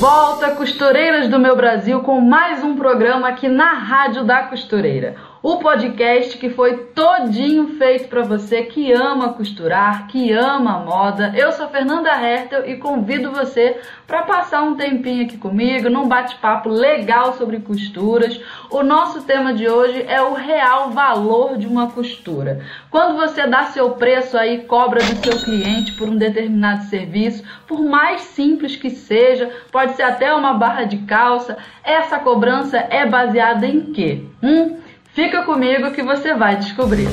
Volta, costureiras do meu Brasil, com mais um programa aqui na Rádio da Costureira o podcast que foi todinho feito para você que ama costurar, que ama moda. Eu sou Fernanda Hertel e convido você para passar um tempinho aqui comigo num bate-papo legal sobre costuras. O nosso tema de hoje é o real valor de uma costura. Quando você dá seu preço aí, cobra do seu cliente por um determinado serviço, por mais simples que seja, pode ser até uma barra de calça, essa cobrança é baseada em quê? Hum? Fica comigo que você vai descobrir.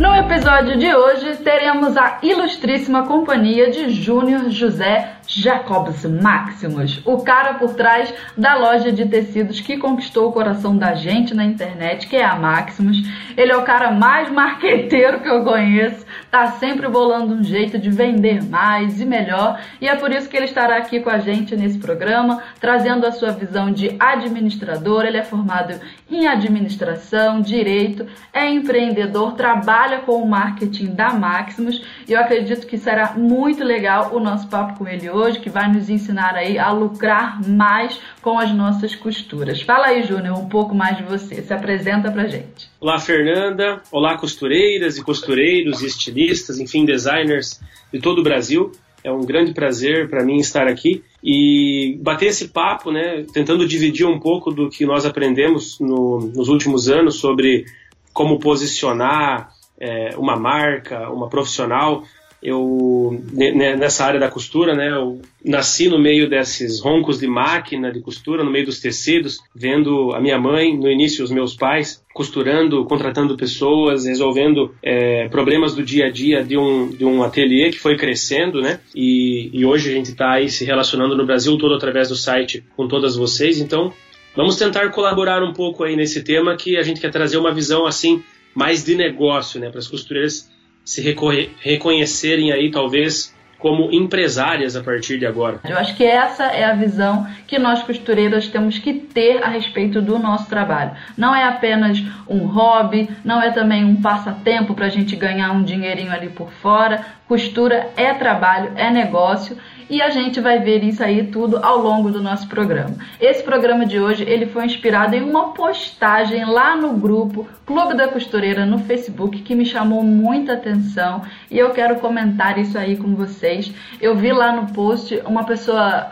No episódio de hoje teremos a ilustríssima companhia de Júnior José Jacobs Maximus, o cara por trás da loja de tecidos que conquistou o coração da gente na internet, que é a Maximus. Ele é o cara mais marqueteiro que eu conheço, tá sempre bolando um jeito de vender mais e melhor, e é por isso que ele estará aqui com a gente nesse programa, trazendo a sua visão de administrador. Ele é formado em administração, direito, é empreendedor, trabalha com o marketing da Maximus, e eu acredito que será muito legal o nosso papo com ele hoje hoje que vai nos ensinar aí a lucrar mais com as nossas costuras. Fala aí, Júnior, um pouco mais de você. Se apresenta pra gente. Olá, Fernanda. Olá, costureiras e costureiros e estilistas, enfim, designers de todo o Brasil. É um grande prazer para mim estar aqui e bater esse papo, né, tentando dividir um pouco do que nós aprendemos no, nos últimos anos sobre como posicionar é, uma marca, uma profissional eu nessa área da costura, né, eu nasci no meio desses roncos de máquina de costura, no meio dos tecidos, vendo a minha mãe, no início os meus pais, costurando, contratando pessoas, resolvendo é, problemas do dia a dia de um, de um ateliê que foi crescendo, né, e, e hoje a gente está aí se relacionando no Brasil todo através do site com todas vocês, então vamos tentar colaborar um pouco aí nesse tema que a gente quer trazer uma visão assim mais de negócio, né, para as costureiras se reconhecerem aí talvez como empresárias a partir de agora. Eu acho que essa é a visão que nós costureiras temos que ter a respeito do nosso trabalho. Não é apenas um hobby, não é também um passatempo para a gente ganhar um dinheirinho ali por fora. Costura é trabalho, é negócio e a gente vai ver isso aí tudo ao longo do nosso programa. Esse programa de hoje ele foi inspirado em uma postagem lá no grupo Clube da Costureira no Facebook que me chamou muita atenção e eu quero comentar isso aí com vocês. Eu vi lá no post uma pessoa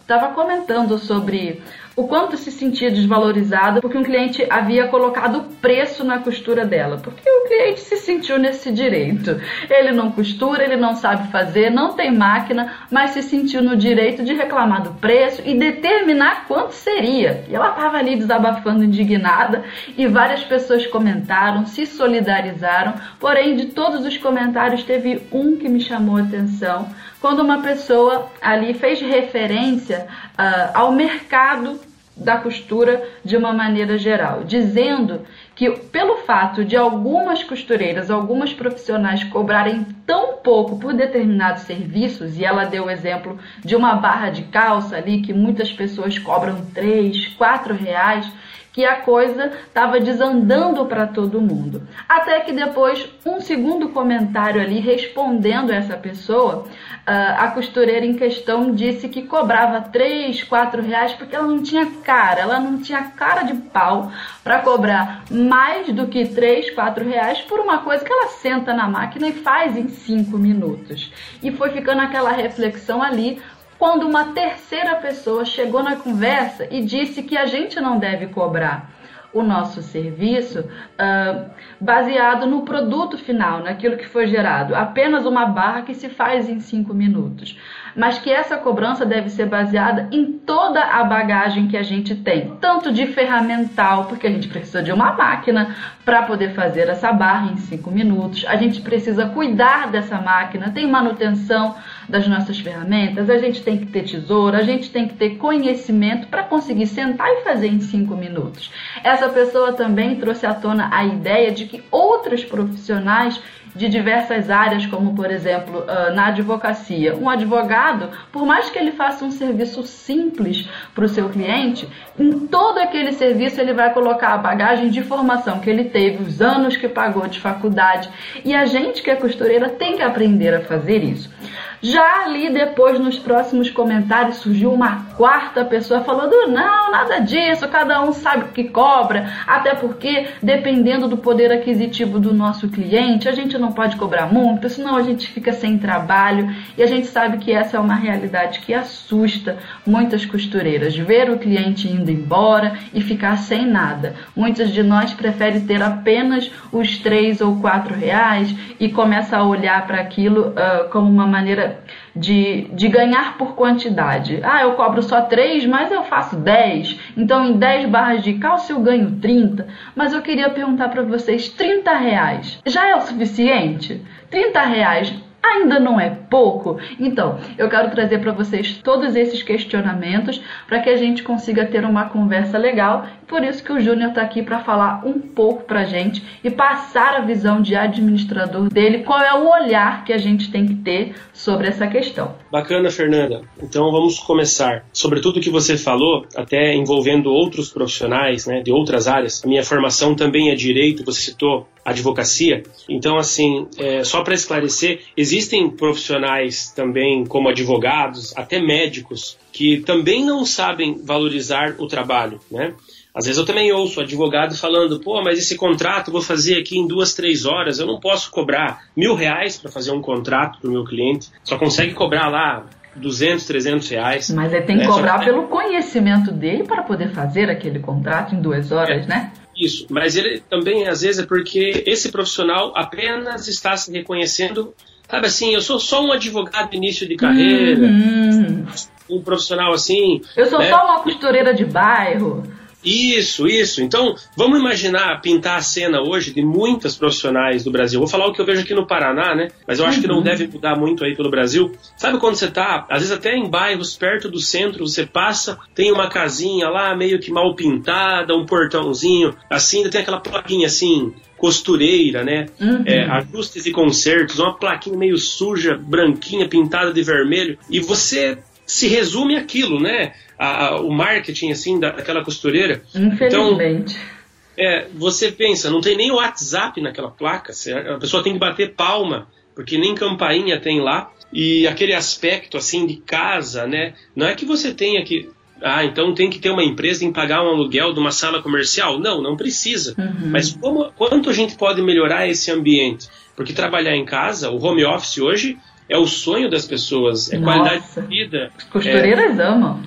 estava uh, comentando sobre o quanto se sentia desvalorizada porque um cliente havia colocado preço na costura dela, porque o cliente se sentiu nesse direito. Ele não costura, ele não sabe fazer, não tem máquina, mas se sentiu no direito de reclamar do preço e determinar quanto seria. E ela estava ali desabafando indignada e várias pessoas comentaram, se solidarizaram, porém de todos os comentários teve um que me chamou a atenção quando uma pessoa ali fez referência uh, ao mercado da costura de uma maneira geral, dizendo que pelo fato de algumas costureiras, algumas profissionais cobrarem tão pouco por determinados serviços, e ela deu o exemplo de uma barra de calça ali que muitas pessoas cobram 3, 4 reais, que a coisa estava desandando para todo mundo. Até que depois, um segundo comentário ali respondendo essa pessoa, ah, a costureira em questão disse que cobrava 3, 4 reais porque ela não tinha cara, ela não tinha cara de pau para cobrar mais do que 3, 4 reais por uma coisa que ela senta na máquina e faz em 5 minutos. E foi ficando aquela reflexão ali quando uma terceira pessoa chegou na conversa e disse que a gente não deve cobrar o nosso serviço uh, baseado no produto final, naquilo que foi gerado, apenas uma barra que se faz em cinco minutos, mas que essa cobrança deve ser baseada em toda a bagagem que a gente tem, tanto de ferramental, porque a gente precisa de uma máquina para poder fazer essa barra em cinco minutos, a gente precisa cuidar dessa máquina, tem manutenção das nossas ferramentas, a gente tem que ter tesoura, a gente tem que ter conhecimento para conseguir sentar e fazer em cinco minutos. Essa pessoa também trouxe à tona a ideia de que outros profissionais de diversas áreas, como por exemplo uh, na advocacia. Um advogado, por mais que ele faça um serviço simples para o seu cliente, em todo aquele serviço ele vai colocar a bagagem de formação que ele teve, os anos que pagou de faculdade. E a gente que é costureira tem que aprender a fazer isso. Já ali depois, nos próximos comentários, surgiu uma quarta pessoa falando: não, nada disso, cada um sabe o que cobra, até porque, dependendo do poder aquisitivo do nosso cliente, a gente não pode cobrar muito, senão a gente fica sem trabalho. E a gente sabe que essa é uma realidade que assusta muitas costureiras: ver o cliente indo embora e ficar sem nada. Muitos de nós preferem ter apenas os três ou quatro reais e começa a olhar para aquilo uh, como uma maneira de, de ganhar por quantidade. Ah, eu cobro só 3, mas eu faço 10. Então, em 10 barras de cálcio eu ganho 30. Mas eu queria perguntar para vocês: 30 reais já é o suficiente? 30 reais ainda não é pouco? Então, eu quero trazer para vocês todos esses questionamentos para que a gente consiga ter uma conversa legal. Por isso que o Júnior está aqui para falar um pouco para gente e passar a visão de administrador dele, qual é o olhar que a gente tem que ter sobre essa questão. Bacana, Fernanda. Então vamos começar. Sobre tudo que você falou, até envolvendo outros profissionais né, de outras áreas. A minha formação também é direito, você citou advocacia. Então, assim, é, só para esclarecer, existem profissionais também, como advogados, até médicos, que também não sabem valorizar o trabalho, né? Às vezes eu também ouço advogado falando, pô, mas esse contrato eu vou fazer aqui em duas, três horas, eu não posso cobrar mil reais para fazer um contrato para o meu cliente, só consegue cobrar lá 200, 300 reais. Mas ele tem que né? cobrar pelo conhecimento dele para poder fazer aquele contrato em duas horas, é. né? Isso, mas ele também às vezes é porque esse profissional apenas está se reconhecendo, sabe assim, eu sou só um advogado de início de carreira, uhum. um profissional assim. Eu sou né? só uma costureira de bairro. Isso, isso. Então, vamos imaginar pintar a cena hoje de muitas profissionais do Brasil. Vou falar o que eu vejo aqui no Paraná, né? Mas eu acho uhum. que não uhum. deve mudar muito aí pelo Brasil. Sabe quando você tá, às vezes até em bairros perto do centro, você passa, tem uma casinha lá meio que mal pintada, um portãozinho, assim, ainda tem aquela plaquinha assim, costureira, né? Uhum. É, ajustes e consertos, uma plaquinha meio suja, branquinha, pintada de vermelho. E você se resume aquilo, né? A, a, o marketing, assim, daquela costureira. Infelizmente. Então, é, você pensa, não tem nem o WhatsApp naquela placa, a pessoa tem que bater palma, porque nem campainha tem lá. E aquele aspecto, assim, de casa, né? Não é que você tenha que... Ah, então tem que ter uma empresa em pagar um aluguel de uma sala comercial? Não, não precisa. Uhum. Mas como, quanto a gente pode melhorar esse ambiente? Porque trabalhar em casa, o home office hoje, é o sonho das pessoas, é Nossa. qualidade de vida. As costureiras é, amam.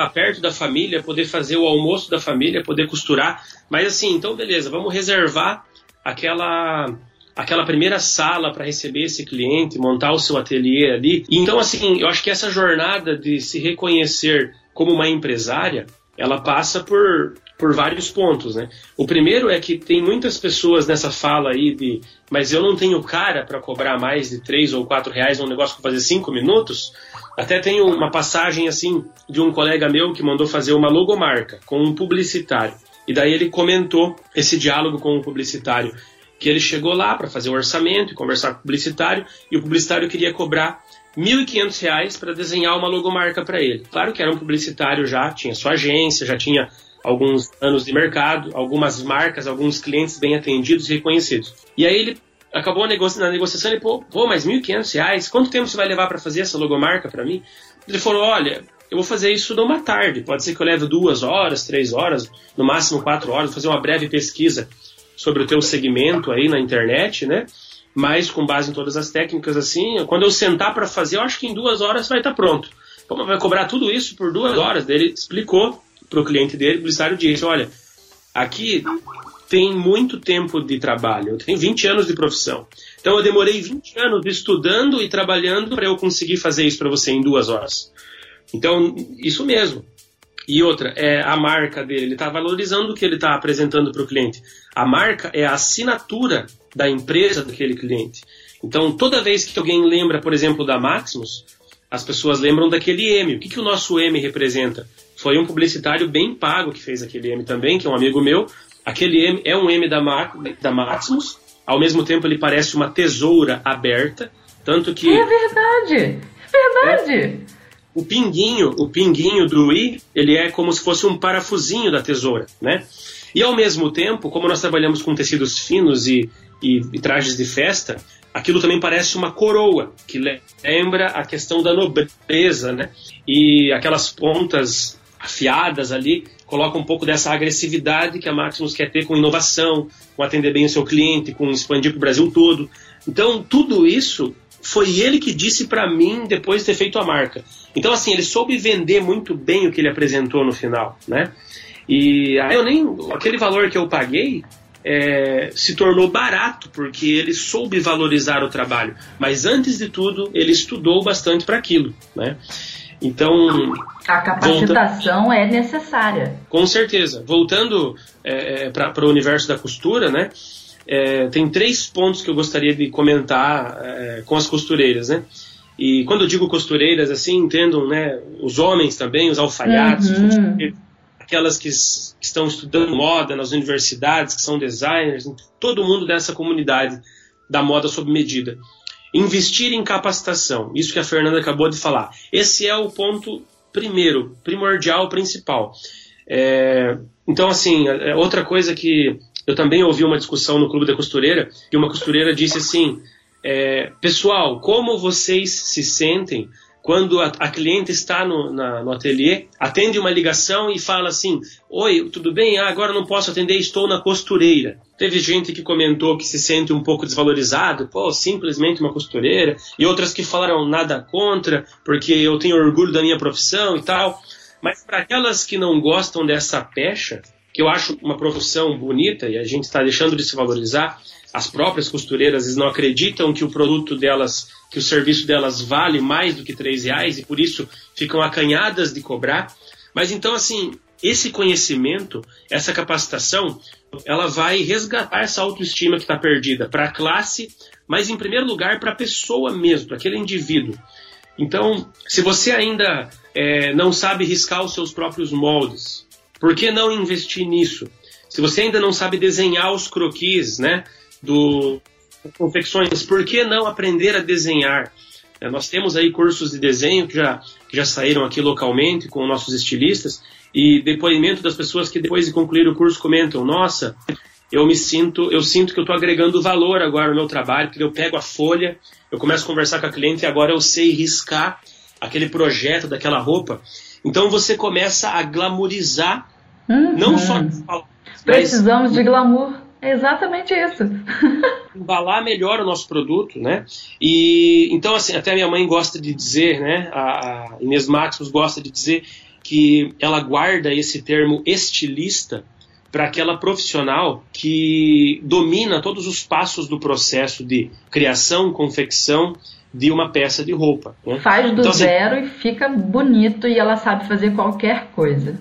Estar perto da família, poder fazer o almoço da família, poder costurar. Mas assim, então beleza, vamos reservar aquela aquela primeira sala para receber esse cliente, montar o seu ateliê ali. Então assim, eu acho que essa jornada de se reconhecer como uma empresária, ela passa por por vários pontos, né? O primeiro é que tem muitas pessoas nessa fala aí de, mas eu não tenho cara para cobrar mais de três ou quatro reais num negócio para fazer cinco minutos. Até tem uma passagem assim de um colega meu que mandou fazer uma logomarca com um publicitário. E daí ele comentou esse diálogo com o publicitário, que ele chegou lá para fazer o orçamento e conversar com o publicitário, e o publicitário queria cobrar R$ 1.500 para desenhar uma logomarca para ele. Claro que era um publicitário já, tinha sua agência, já tinha alguns anos de mercado, algumas marcas, alguns clientes bem atendidos e reconhecidos. E aí ele acabou negocia na negociação e pô, pô, mas R$ 1.500, quanto tempo você vai levar para fazer essa logomarca para mim? Ele falou, olha, eu vou fazer isso numa tarde, pode ser que eu leve duas horas, três horas, no máximo quatro horas, vou fazer uma breve pesquisa sobre o teu segmento aí na internet, né? Mas com base em todas as técnicas assim, quando eu sentar para fazer, eu acho que em duas horas vai estar tá pronto. Como vai cobrar tudo isso por duas horas? Ele explicou para o cliente dele, o publicitário disse, olha, aqui tem muito tempo de trabalho, eu tenho 20 anos de profissão. Então eu demorei 20 anos estudando e trabalhando para eu conseguir fazer isso para você em duas horas. Então, isso mesmo. E outra, é a marca dele, ele está valorizando o que ele está apresentando para o cliente. A marca é a assinatura da empresa daquele cliente. Então, toda vez que alguém lembra, por exemplo, da Maximus, as pessoas lembram daquele M. O que, que o nosso M representa? Foi um publicitário bem pago que fez aquele M também, que é um amigo meu. Aquele M é um M da, Ma da Maximus, ao mesmo tempo ele parece uma tesoura aberta, tanto que... É verdade! Verdade! É, o pinguinho, o pinguinho do I, ele é como se fosse um parafusinho da tesoura, né? E ao mesmo tempo, como nós trabalhamos com tecidos finos e, e, e trajes de festa, aquilo também parece uma coroa, que lembra a questão da nobreza, né? E aquelas pontas afiadas ali colocam um pouco dessa agressividade que a Maximus quer ter com inovação, com atender bem o seu cliente, com expandir para o Brasil todo. Então, tudo isso foi ele que disse para mim depois de ter feito a marca. Então, assim, ele soube vender muito bem o que ele apresentou no final, né? E aí eu nem. aquele valor que eu paguei é, se tornou barato, porque ele soube valorizar o trabalho. Mas antes de tudo, ele estudou bastante para aquilo, né? Então. A capacitação volta... é necessária. Com certeza. Voltando é, é para o universo da costura, né? É, tem três pontos que eu gostaria de comentar é, com as costureiras, né? E quando eu digo costureiras, assim, entendam, né? Os homens também, os alfaiates, uhum. aquelas que, que, estão estudando moda nas universidades, que são designers, todo mundo dessa comunidade da moda sob medida. Investir em capacitação, isso que a Fernanda acabou de falar. Esse é o ponto primeiro, primordial, principal. É, então, assim, é, é outra coisa que eu também ouvi uma discussão no Clube da Costureira, e uma costureira disse assim: é, Pessoal, como vocês se sentem quando a, a cliente está no, na, no ateliê, atende uma ligação e fala assim: Oi, tudo bem? Ah, agora não posso atender, estou na costureira. Teve gente que comentou que se sente um pouco desvalorizado, pô, simplesmente uma costureira, e outras que falaram nada contra, porque eu tenho orgulho da minha profissão e tal. Mas para aquelas que não gostam dessa pecha, que eu acho uma profissão bonita e a gente está deixando de se valorizar, as próprias costureiras não acreditam que o produto delas, que o serviço delas vale mais do que três reais e por isso ficam acanhadas de cobrar. Mas então, assim, esse conhecimento, essa capacitação, ela vai resgatar essa autoestima que está perdida para a classe, mas em primeiro lugar para a pessoa mesmo, para aquele indivíduo. Então, se você ainda é, não sabe riscar os seus próprios moldes, por que não investir nisso? Se você ainda não sabe desenhar os croquis, né? do confecções, por que não aprender a desenhar? É, nós temos aí cursos de desenho que já, que já saíram aqui localmente com nossos estilistas e depoimento das pessoas que depois de concluir o curso comentam: Nossa, eu me sinto, eu sinto que eu estou agregando valor agora no meu trabalho, porque eu pego a folha, eu começo a conversar com a cliente e agora eu sei riscar aquele projeto daquela roupa. Então você começa a glamorizar, uhum. não só precisamos de glamour. É exatamente isso. Embalar melhor o nosso produto, né? E então assim, até minha mãe gosta de dizer, né? A, Inês Maximus gosta de dizer que ela guarda esse termo estilista para aquela profissional que domina todos os passos do processo de criação, confecção de uma peça de roupa. Né? Faz do então, assim, zero assim, e fica bonito e ela sabe fazer qualquer coisa.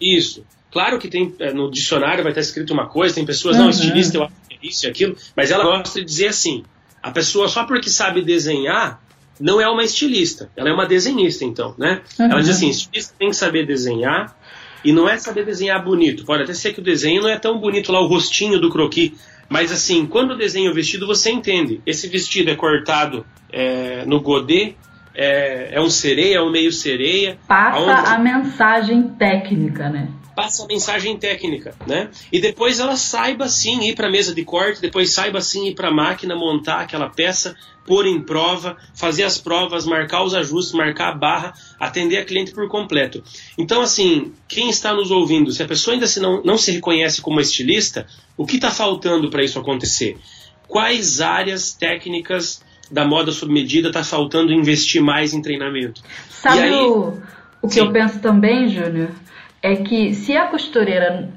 Isso. Claro que tem é, no dicionário vai estar escrito uma coisa, tem pessoas, uhum. não, estilista eu acho que é isso e aquilo, mas ela gosta de dizer assim: a pessoa só porque sabe desenhar não é uma estilista, ela é uma desenhista, então, né? Uhum. Ela diz assim: estilista tem que saber desenhar e não é saber desenhar bonito. Pode até ser que o desenho não é tão bonito lá, o rostinho do croquis, mas assim, quando desenha o vestido, você entende. Esse vestido é cortado é, no godê, é, é, um sereia, é um meio sereia. Passa aonde... a mensagem técnica, né? Passa a mensagem técnica, né? E depois ela saiba sim ir para a mesa de corte, depois saiba sim ir para a máquina, montar aquela peça, pôr em prova, fazer as provas, marcar os ajustes, marcar a barra, atender a cliente por completo. Então, assim, quem está nos ouvindo, se a pessoa ainda se não, não se reconhece como estilista, o que está faltando para isso acontecer? Quais áreas técnicas da moda sob medida está faltando investir mais em treinamento? Sabe aí, o, o que sim. eu penso também, Júnior? É que se a costureira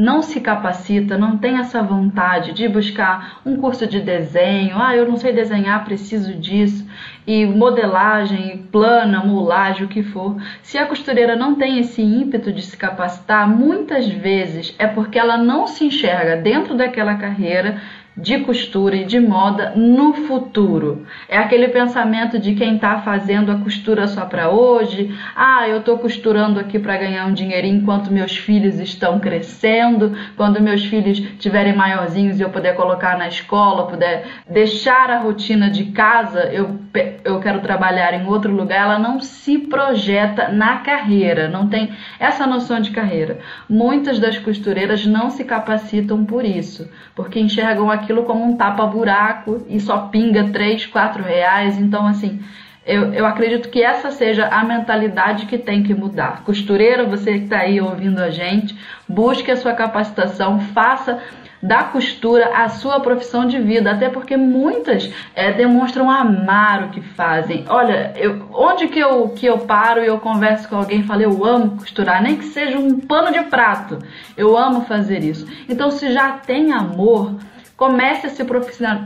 não se capacita, não tem essa vontade de buscar um curso de desenho, ah, eu não sei desenhar, preciso disso, e modelagem, plana, mulagem, o que for. Se a costureira não tem esse ímpeto de se capacitar, muitas vezes é porque ela não se enxerga dentro daquela carreira de costura e de moda no futuro. É aquele pensamento de quem está fazendo a costura só para hoje. Ah, eu estou costurando aqui para ganhar um dinheirinho enquanto meus filhos estão crescendo, quando meus filhos tiverem maiorzinhos e eu puder colocar na escola, puder deixar a rotina de casa, eu, eu quero trabalhar em outro lugar. Ela não se projeta na carreira, não tem essa noção de carreira. Muitas das costureiras não se capacitam por isso, porque enxergam aqui aquilo como um tapa-buraco e só pinga 3, 4 reais. Então, assim, eu, eu acredito que essa seja a mentalidade que tem que mudar. Costureira, você que está aí ouvindo a gente, busque a sua capacitação, faça da costura a sua profissão de vida, até porque muitas é, demonstram amar o que fazem. Olha, eu, onde que eu, que eu paro e eu converso com alguém e falo, eu amo costurar, nem que seja um pano de prato, eu amo fazer isso. Então, se já tem amor, Comece a se,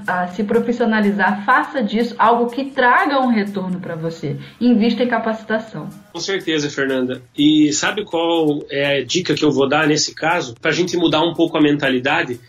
a se profissionalizar, faça disso algo que traga um retorno para você. Invista em capacitação. Com certeza, Fernanda. E sabe qual é a dica que eu vou dar nesse caso? Para a gente mudar um pouco a mentalidade,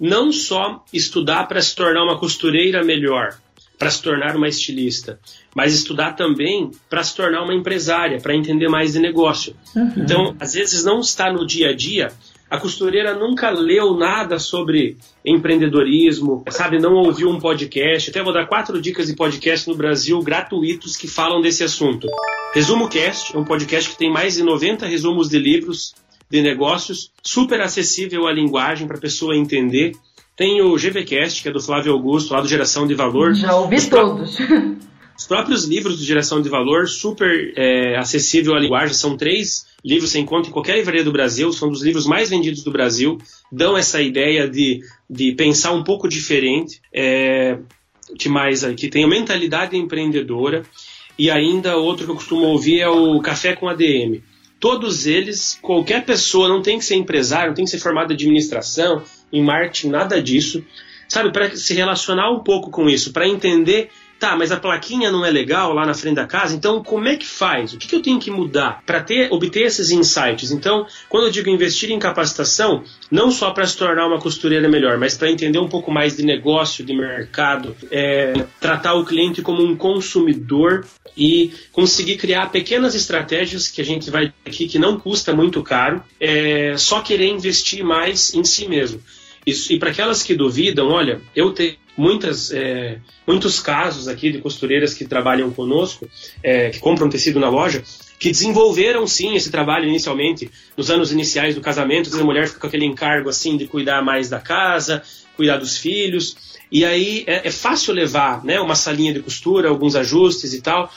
não só estudar para se tornar uma costureira melhor, para se tornar uma estilista, mas estudar também para se tornar uma empresária, para entender mais de negócio. Uhum. Então, às vezes não está no dia a dia a costureira nunca leu nada sobre empreendedorismo, sabe? Não ouviu um podcast. Até vou dar quatro dicas de podcast no Brasil gratuitos que falam desse assunto. Resumo Cast é um podcast que tem mais de 90 resumos de livros de negócios, super acessível à linguagem para a pessoa entender. Tem o GVCast, que é do Flávio Augusto, lá do Geração de Valor. Já ouvi Os todos. Os próprios livros de Geração de Valor, super é, acessível à linguagem, são três livros você encontra em qualquer livraria do Brasil, são dos livros mais vendidos do Brasil, dão essa ideia de, de pensar um pouco diferente, é, que mais que tem a mentalidade empreendedora, e ainda outro que eu costumo ouvir é o Café com ADM. Todos eles, qualquer pessoa, não tem que ser empresário, não tem que ser formado em administração, em marketing, nada disso, sabe, para se relacionar um pouco com isso, para entender Tá, mas a plaquinha não é legal lá na frente da casa, então como é que faz? O que, que eu tenho que mudar para ter obter esses insights? Então, quando eu digo investir em capacitação, não só para se tornar uma costureira melhor, mas para entender um pouco mais de negócio, de mercado, é, tratar o cliente como um consumidor e conseguir criar pequenas estratégias que a gente vai aqui que não custa muito caro, é, só querer investir mais em si mesmo. Isso, e para aquelas que duvidam, olha, eu tenho muitas, é, muitos casos aqui de costureiras que trabalham conosco, é, que compram tecido na loja, que desenvolveram sim esse trabalho inicialmente, nos anos iniciais do casamento, a mulher fica com aquele encargo assim de cuidar mais da casa, cuidar dos filhos, e aí é, é fácil levar né, uma salinha de costura, alguns ajustes e tal,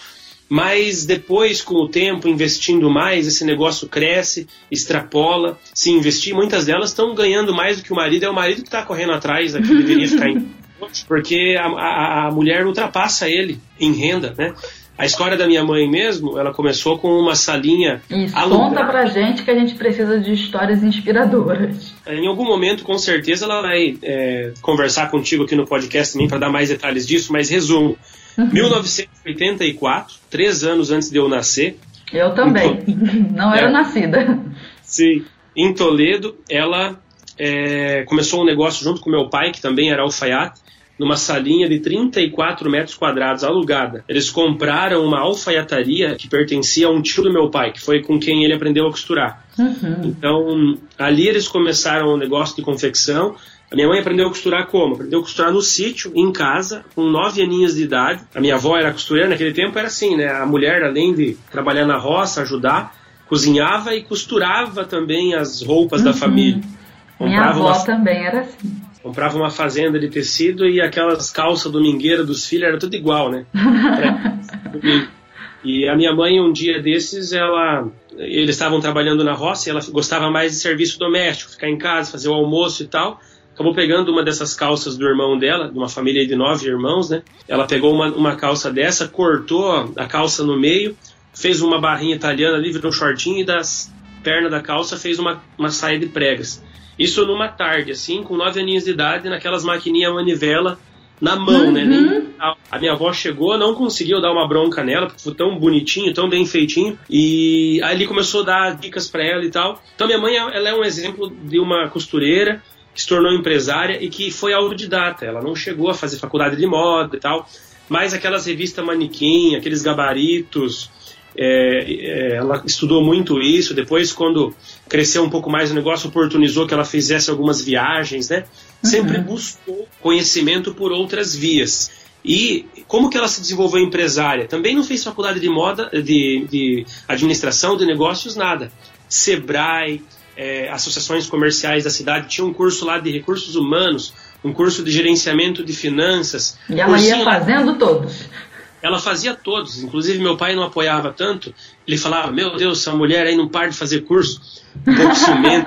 mas depois, com o tempo, investindo mais, esse negócio cresce, extrapola. Se investir, muitas delas estão ganhando mais do que o marido. É o marido que está correndo atrás, que deveria ficar. Porque a, a, a, mulher ultrapassa ele em renda, né? A história da minha mãe mesmo, ela começou com uma salinha Isso, alugada. conta pra gente que a gente precisa de histórias inspiradoras. Em algum momento, com certeza, ela vai é, conversar contigo aqui no podcast também para dar mais detalhes disso, mas resumo. 1984, três anos antes de eu nascer. Eu também, não era é, nascida. Sim, em Toledo, ela é, começou um negócio junto com meu pai, que também era alfaiate, numa salinha de 34 metros quadrados alugada. Eles compraram uma alfaiataria que pertencia a um tio do meu pai, que foi com quem ele aprendeu a costurar. Uhum. Então, ali eles começaram um negócio de confecção. A minha mãe aprendeu a costurar como? Aprendeu a costurar no sítio, em casa, com nove aninhos de idade. A minha avó era costureira, naquele tempo era assim, né? A mulher, além de trabalhar na roça, ajudar, cozinhava e costurava também as roupas uhum. da família. Minha avó uma... também era assim comprava uma fazenda de tecido e aquelas calças domingueiras dos filhos era tudo igual, né? e a minha mãe, um dia desses, ela eles estavam trabalhando na roça e ela gostava mais de serviço doméstico, ficar em casa, fazer o almoço e tal. Acabou pegando uma dessas calças do irmão dela, de uma família de nove irmãos, né? Ela pegou uma, uma calça dessa, cortou a calça no meio, fez uma barrinha italiana ali, virou um shortinho e das pernas da calça fez uma, uma saia de pregas. Isso numa tarde, assim, com nove aninhos de idade, naquelas maquininhas manivela na mão, né? uhum. né? A minha avó chegou, não conseguiu dar uma bronca nela, porque foi tão bonitinho, tão bem feitinho. E ele começou a dar dicas para ela e tal. Então minha mãe, ela é um exemplo de uma costureira que se tornou empresária e que foi autodidata. Ela não chegou a fazer faculdade de moda e tal, mas aquelas revistas manequim, aqueles gabaritos, é, é, ela estudou muito isso. Depois, quando cresceu um pouco mais o negócio, oportunizou que ela fizesse algumas viagens, né? Sempre uhum. buscou conhecimento por outras vias. E como que ela se desenvolveu empresária? Também não fez faculdade de moda, de, de administração de negócios, nada. Sebrae, é, associações comerciais da cidade, tinha um curso lá de recursos humanos, um curso de gerenciamento de finanças. E ela ia fazendo lá. todos. Ela fazia todos, inclusive meu pai não apoiava tanto. Ele falava: Meu Deus, essa mulher aí não para de fazer curso, um pouco.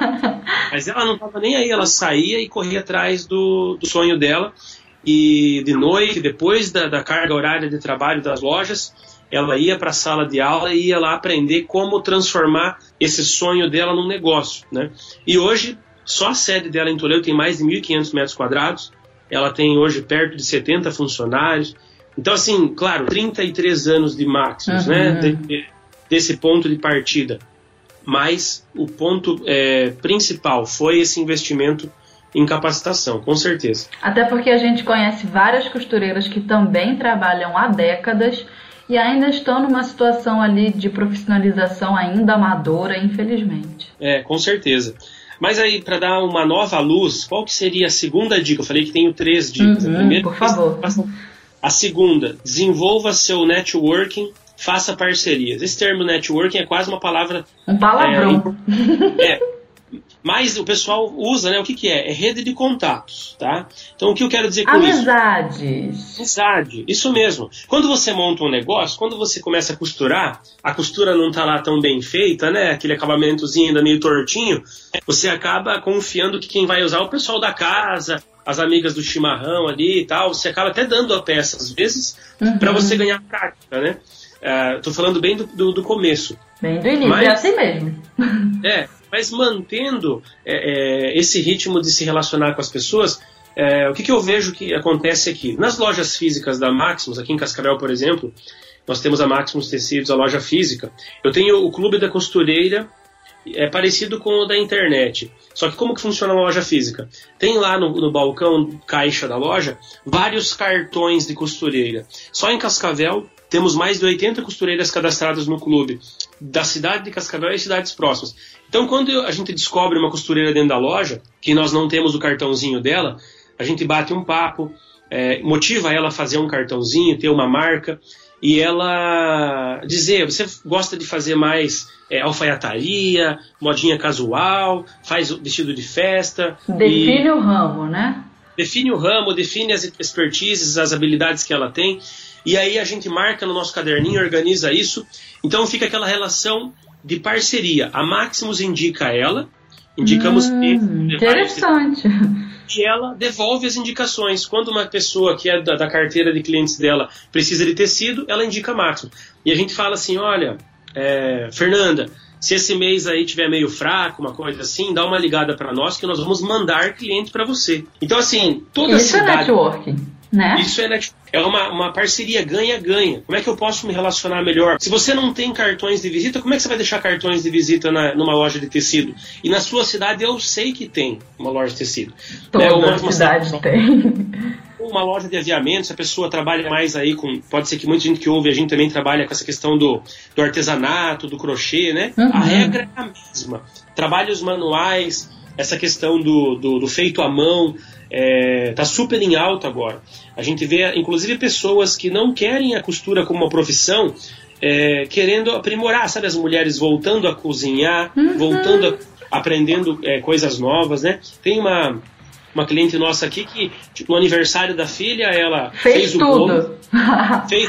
Mas ela não estava nem aí, ela saía e corria atrás do, do sonho dela. E de noite, depois da, da carga horária de trabalho das lojas, ela ia para a sala de aula e ia lá aprender como transformar esse sonho dela num negócio. Né? E hoje, só a sede dela em Toledo tem mais de 1.500 metros quadrados. Ela tem hoje perto de 70 funcionários. Então, assim, claro, 33 anos de Maximus, né, uhum. né? De, desse ponto de partida. Mas o ponto é, principal foi esse investimento em capacitação, com certeza. Até porque a gente conhece várias costureiras que também trabalham há décadas e ainda estão numa situação ali de profissionalização ainda amadora, infelizmente. É, com certeza. Mas aí, para dar uma nova luz, qual que seria a segunda dica? Eu falei que tenho três dicas. Uhum, por favor. A segunda, desenvolva seu networking, faça parcerias. Esse termo networking é quase uma palavra. Um palavrão. É, é mas o pessoal usa, né? O que, que é? É rede de contatos, tá? Então o que eu quero dizer com Amizades. isso? Amizade. Isso mesmo. Quando você monta um negócio, quando você começa a costurar, a costura não tá lá tão bem feita, né? Aquele acabamentozinho ainda meio tortinho, você acaba confiando que quem vai usar é o pessoal da casa, as amigas do chimarrão ali e tal, você acaba até dando a peça às vezes uhum. para você ganhar prática, né? Uh, tô falando bem do, do, do começo. Bem do início, mas, é assim mesmo. é, mas mantendo é, é, esse ritmo de se relacionar com as pessoas, é, o que, que eu vejo que acontece aqui? Nas lojas físicas da Maximus, aqui em Cascavel, por exemplo, nós temos a Maximus Tecidos, a loja física. Eu tenho o Clube da Costureira é parecido com o da internet. Só que como que funciona uma loja física? Tem lá no, no, balcão caixa da loja vários cartões de costureira. Só em Cascavel temos mais de 80 costureiras cadastradas no clube, da cidade de Cascavel e cidades próximas. Então quando a gente descobre uma costureira dentro da loja, que nós não temos o cartãozinho dela, a gente bate um papo, é, motiva ela a fazer um cartãozinho, ter uma marca e ela dizer: você gosta de fazer mais é, alfaiataria, modinha casual, faz vestido de festa. Define e... o ramo, né? Define o ramo, define as expertises, as habilidades que ela tem. E aí a gente marca no nosso caderninho, organiza isso. Então fica aquela relação de parceria. A Maximus indica ela, indicamos hum, interessante e ela devolve as indicações. Quando uma pessoa que é da, da carteira de clientes dela precisa de tecido, ela indica máximo. E a gente fala assim: olha, é, Fernanda, se esse mês aí tiver meio fraco, uma coisa assim, dá uma ligada para nós que nós vamos mandar cliente para você. Então, assim, toda Isso a cidade. É networking. Né? Isso é, é uma, uma parceria ganha-ganha. Como é que eu posso me relacionar melhor? Se você não tem cartões de visita, como é que você vai deixar cartões de visita na, numa loja de tecido? E na sua cidade eu sei que tem uma loja de tecido. Toda né? uma, uma cidade uma, tem. Uma loja de aviamento, se a pessoa trabalha mais aí com. Pode ser que muita gente que ouve a gente também trabalha com essa questão do, do artesanato, do crochê, né? Uhum. A regra é a mesma. Trabalhos manuais, essa questão do, do, do feito à mão está é, tá super em alta agora. A gente vê, inclusive, pessoas que não querem a costura como uma profissão, é, querendo aprimorar, sabe? As mulheres voltando a cozinhar, uhum. voltando a, aprendendo é, coisas novas, né? Tem uma, uma cliente nossa aqui que, tipo, no aniversário da filha, ela fez, fez o bolo, fez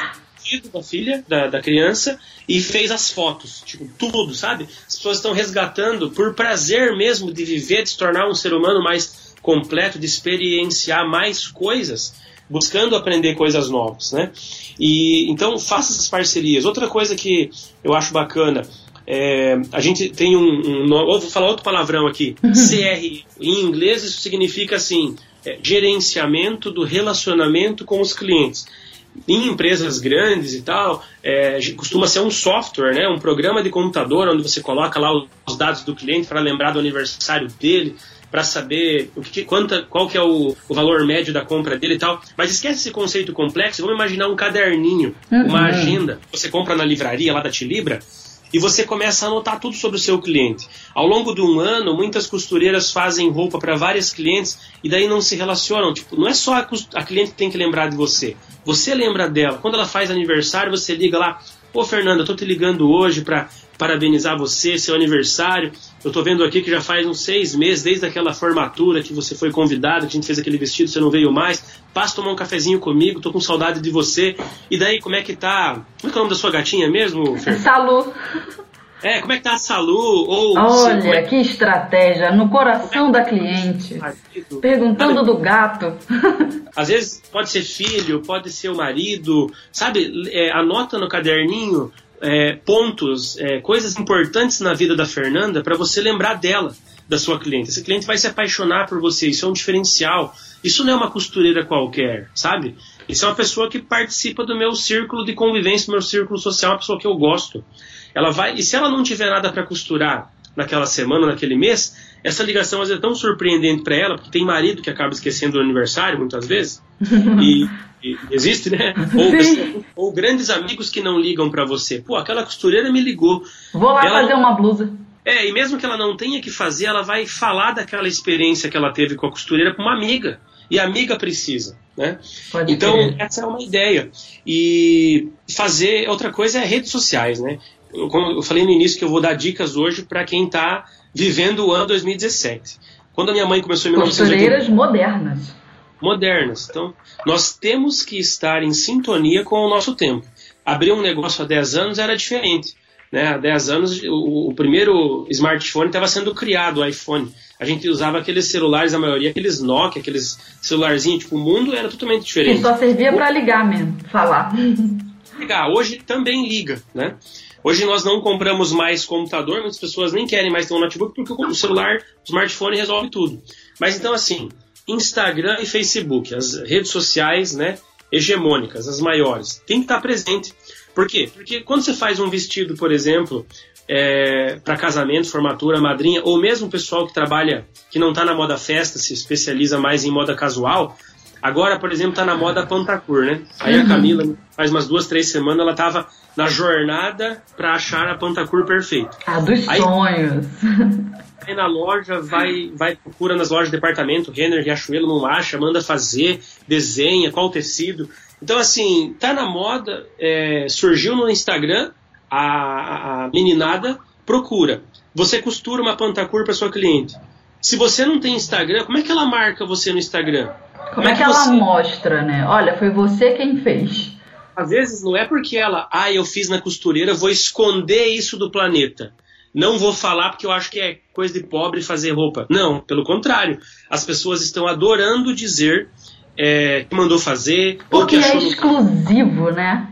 da filha, da, da criança, e fez as fotos, tipo, tudo, sabe? As pessoas estão resgatando por prazer mesmo de viver, de se tornar um ser humano mais completo de experienciar mais coisas, buscando aprender coisas novas, né? E então faça essas parcerias. Outra coisa que eu acho bacana é, a gente tem um, um, vou falar outro palavrão aqui, CR em inglês isso significa assim é, gerenciamento do relacionamento com os clientes. Em empresas grandes e tal, é, costuma ser um software, né, um programa de computador onde você coloca lá os dados do cliente para lembrar do aniversário dele, para saber o que, quanta, qual que é o, o, valor médio da compra dele e tal. Mas esquece esse conceito complexo, vamos imaginar um caderninho, uhum. uma agenda. Você compra na livraria lá da Tilibra e você começa a anotar tudo sobre o seu cliente. Ao longo de um ano, muitas costureiras fazem roupa para várias clientes e daí não se relacionam. Tipo, não é só a, a cliente que tem que lembrar de você. Você lembra dela. Quando ela faz aniversário, você liga lá, Ô Fernanda, eu tô te ligando hoje para parabenizar você, seu aniversário. Eu tô vendo aqui que já faz uns seis meses, desde aquela formatura que você foi convidado, que a gente fez aquele vestido, você não veio mais. Passa tomar um cafezinho comigo, tô com saudade de você. E daí, como é que tá? Como é que é o nome da sua gatinha mesmo, Fernanda? Salu. É, como é que tá a Salu? Ou, Olha, é... que estratégia, no coração é da cliente. Perguntando do gato. Às vezes pode ser filho, pode ser o marido, sabe? É, anota no caderninho é, pontos, é, coisas importantes na vida da Fernanda para você lembrar dela, da sua cliente. Esse cliente vai se apaixonar por você, isso é um diferencial. Isso não é uma costureira qualquer, sabe? Isso é uma pessoa que participa do meu círculo de convivência, do meu círculo social, uma pessoa que eu gosto. Ela vai, e se ela não tiver nada para costurar naquela semana, naquele mês, essa ligação às vezes é tão surpreendente para ela, porque tem marido que acaba esquecendo o aniversário muitas vezes. e, e, existe, né? Ou, ou, grandes amigos que não ligam para você. Pô, aquela costureira me ligou. Vou lá ela, fazer uma blusa. É, e mesmo que ela não tenha que fazer, ela vai falar daquela experiência que ela teve com a costureira para uma amiga. E a amiga precisa, né? Então, querer. essa é uma ideia. E fazer outra coisa é redes sociais, né? Como eu falei no início que eu vou dar dicas hoje para quem está vivendo o ano 2017. Quando a minha mãe começou em 1980... Costureiras modernas. Modernas. Então, nós temos que estar em sintonia com o nosso tempo. Abrir um negócio há 10 anos era diferente. Né? Há 10 anos, o, o primeiro smartphone estava sendo criado, o iPhone. A gente usava aqueles celulares, a maioria, aqueles Nokia, aqueles celularzinhos, tipo, o mundo era totalmente diferente. Que só servia para ligar mesmo, falar. Ligar. Hoje também liga, né? Hoje nós não compramos mais computador, muitas pessoas nem querem mais ter um notebook porque o celular, o smartphone resolve tudo. Mas então assim, Instagram e Facebook, as redes sociais, né, hegemônicas, as maiores, tem que estar presente. Por quê? Porque quando você faz um vestido, por exemplo, é, para casamento, formatura, madrinha, ou mesmo o pessoal que trabalha, que não está na moda festa, se especializa mais em moda casual, Agora, por exemplo, está na moda Pantacur, né? Aí a uhum. Camila, faz umas duas, três semanas, ela estava na jornada para achar a Pantacur perfeita. Ah, dos aí, sonhos. Aí na loja, vai, vai procura nas lojas de departamento, Renner, Riachuelo, não acha, manda fazer, desenha, qual tecido. Então, assim, tá na moda, é, surgiu no Instagram, a, a meninada procura. Você costura uma Pantacur para sua cliente. Se você não tem Instagram, como é que ela marca você no Instagram? Como, é que, que ela mostra, né? Olha, foi você quem fez. Às vezes não é porque ela, ah, eu fiz na costureira, vou esconder isso do planeta. Não vou falar porque eu acho que é coisa de pobre fazer roupa. Não, pelo contrário. As pessoas estão adorando dizer é, que mandou fazer. Porque ou que é exclusivo, no... né?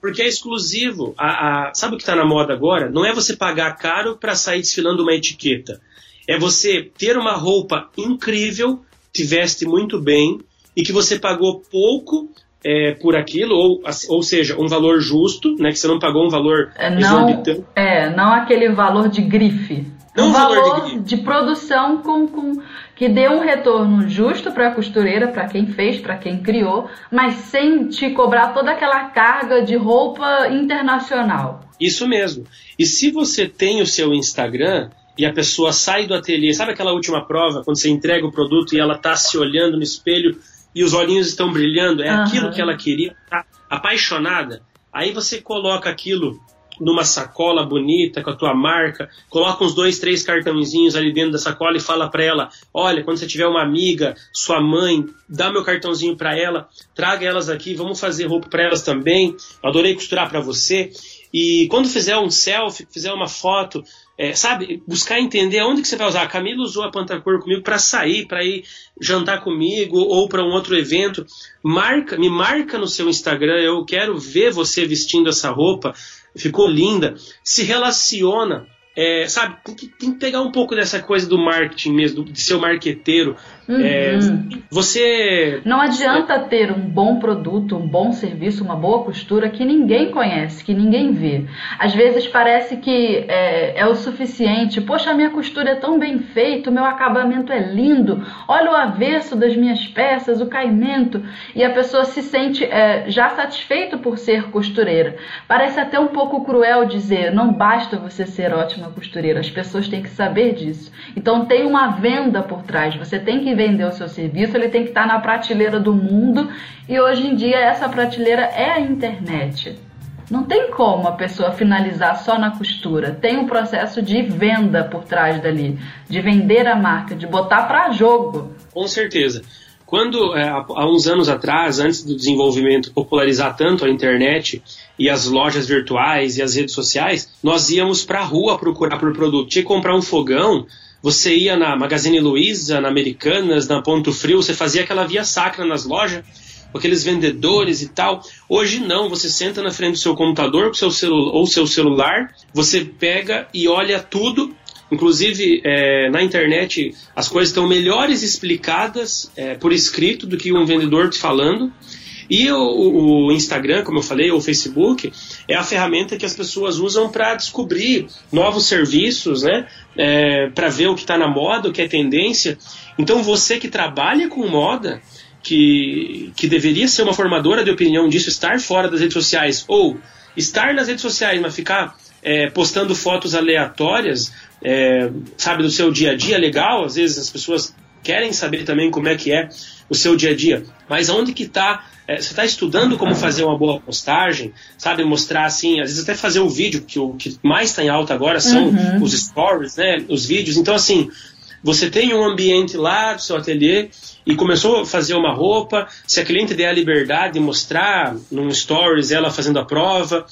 Porque é exclusivo. A, a... Sabe o que está na moda agora? Não é você pagar caro para sair desfilando uma etiqueta. É você ter uma roupa incrível te veste muito bem e que você pagou pouco é, por aquilo, ou, ou seja, um valor justo, né, que você não pagou um valor é, não, exorbitante. É, não aquele valor de grife. Não um valor, valor de, de, produção com, com, que dê um retorno justo para a costureira, para quem fez, para quem criou, mas sem te cobrar toda aquela carga de roupa internacional. Isso mesmo. E se você tem o seu Instagram, e a pessoa sai do ateliê, sabe aquela última prova, quando você entrega o produto e ela está se olhando no espelho e os olhinhos estão brilhando, é uhum. aquilo que ela queria, tá apaixonada. Aí você coloca aquilo numa sacola bonita com a tua marca, coloca uns dois, três cartãozinhos ali dentro da sacola e fala para ela: olha, quando você tiver uma amiga, sua mãe, dá meu cartãozinho para ela, traga elas aqui, vamos fazer roupa para elas também. Adorei costurar para você. E quando fizer um selfie, fizer uma foto, é, sabe, buscar entender onde que você vai usar. A Camila usou a Pantacor comigo para sair, para ir jantar comigo ou para um outro evento. Marca, me marca no seu Instagram, eu quero ver você vestindo essa roupa, ficou linda. Se relaciona é, sabe, tem que, tem que pegar um pouco dessa coisa do marketing mesmo, de ser o marqueteiro. Uhum. É, você. Não adianta ter um bom produto, um bom serviço, uma boa costura que ninguém conhece, que ninguém vê. Às vezes parece que é, é o suficiente. Poxa, a minha costura é tão bem feita, o meu acabamento é lindo, olha o avesso das minhas peças, o caimento. E a pessoa se sente é, já satisfeita por ser costureira. Parece até um pouco cruel dizer: não basta você ser ótima costureira, as pessoas têm que saber disso. Então tem uma venda por trás, você tem que vender o seu serviço, ele tem que estar na prateleira do mundo e hoje em dia essa prateleira é a internet. Não tem como a pessoa finalizar só na costura. Tem um processo de venda por trás dali, de vender a marca, de botar para jogo. Com certeza. Quando, é, há uns anos atrás, antes do desenvolvimento popularizar tanto a internet e as lojas virtuais e as redes sociais, nós íamos para a rua procurar por produto. Tinha que comprar um fogão, você ia na Magazine Luiza, na Americanas, na Ponto Frio, você fazia aquela via sacra nas lojas, com aqueles vendedores e tal. Hoje não, você senta na frente do seu computador seu ou seu celular, você pega e olha tudo. Inclusive, é, na internet, as coisas estão melhores explicadas é, por escrito do que um vendedor te falando. E o, o, Instagram, como eu falei, ou o Facebook, é a ferramenta que as pessoas usam para descobrir novos serviços, né? É, para ver o que está na moda, o que é tendência. Então você que trabalha com moda, que, que deveria ser uma formadora de opinião disso, estar fora das redes sociais, ou estar nas redes sociais, mas ficar é, postando fotos aleatórias, é, sabe, do seu dia a dia legal, às vezes as pessoas querem saber também como é que é o seu dia a dia. Mas onde que está é, você está estudando como fazer uma boa postagem, sabe? Mostrar assim, às vezes até fazer um vídeo, que o que mais está em alta agora são uhum. os stories, né? Os vídeos. Então, assim, você tem um ambiente lá do seu ateliê e começou a fazer uma roupa, se a cliente der a liberdade de mostrar num stories ela fazendo a prova,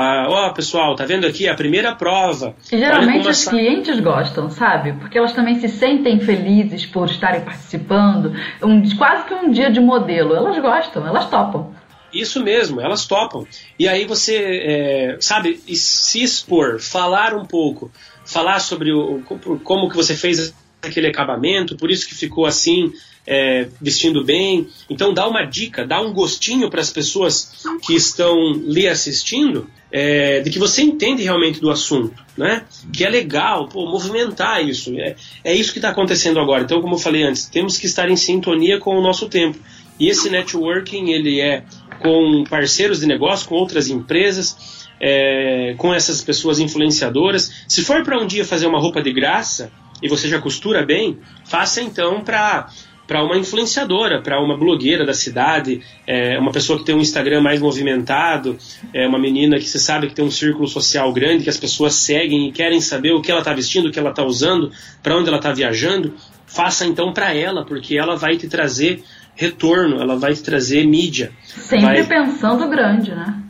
ah, ó, oh, pessoal, tá vendo aqui a primeira prova. E geralmente os clientes gostam, sabe? Porque elas também se sentem felizes por estarem participando. Um, quase que um dia de modelo. Elas gostam, elas topam. Isso mesmo, elas topam. E aí você, é, sabe, se expor, falar um pouco, falar sobre o, como que você fez aquele acabamento, por isso que ficou assim, é, vestindo bem. Então dá uma dica, dá um gostinho para as pessoas que estão lhe assistindo é, de que você entende realmente do assunto, né? Que é legal, pô, movimentar isso. É, é isso que está acontecendo agora. Então, como eu falei antes, temos que estar em sintonia com o nosso tempo. E esse networking ele é com parceiros de negócio, com outras empresas. É, com essas pessoas influenciadoras. Se for para um dia fazer uma roupa de graça e você já costura bem, faça então para para uma influenciadora, para uma blogueira da cidade, é, uma pessoa que tem um Instagram mais movimentado, é uma menina que você sabe que tem um círculo social grande, que as pessoas seguem e querem saber o que ela está vestindo, o que ela está usando, para onde ela está viajando, faça então para ela, porque ela vai te trazer retorno, ela vai te trazer mídia. Sempre vai... pensando grande, né?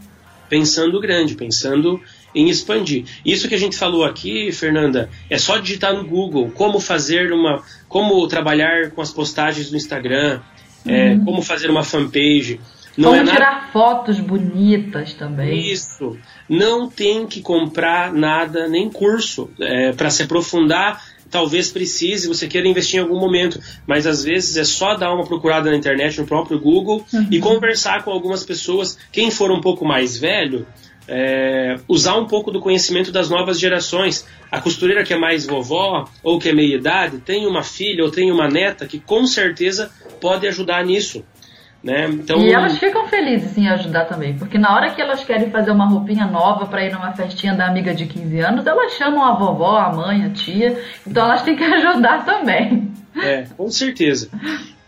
Pensando grande, pensando em expandir. Isso que a gente falou aqui, Fernanda, é só digitar no Google como fazer uma, como trabalhar com as postagens do Instagram, é, uhum. como fazer uma fanpage. Não como é tirar nada... fotos bonitas também. Isso. Não tem que comprar nada, nem curso, é, para se aprofundar. Talvez precise, você queira investir em algum momento, mas às vezes é só dar uma procurada na internet, no próprio Google, uhum. e conversar com algumas pessoas. Quem for um pouco mais velho, é, usar um pouco do conhecimento das novas gerações. A costureira que é mais vovó ou que é meia idade tem uma filha ou tem uma neta que com certeza pode ajudar nisso. Né? Então, e elas ficam felizes em ajudar também, porque na hora que elas querem fazer uma roupinha nova para ir numa festinha da amiga de 15 anos, elas chamam a vovó, a mãe, a tia, então elas têm que ajudar também. É, com certeza.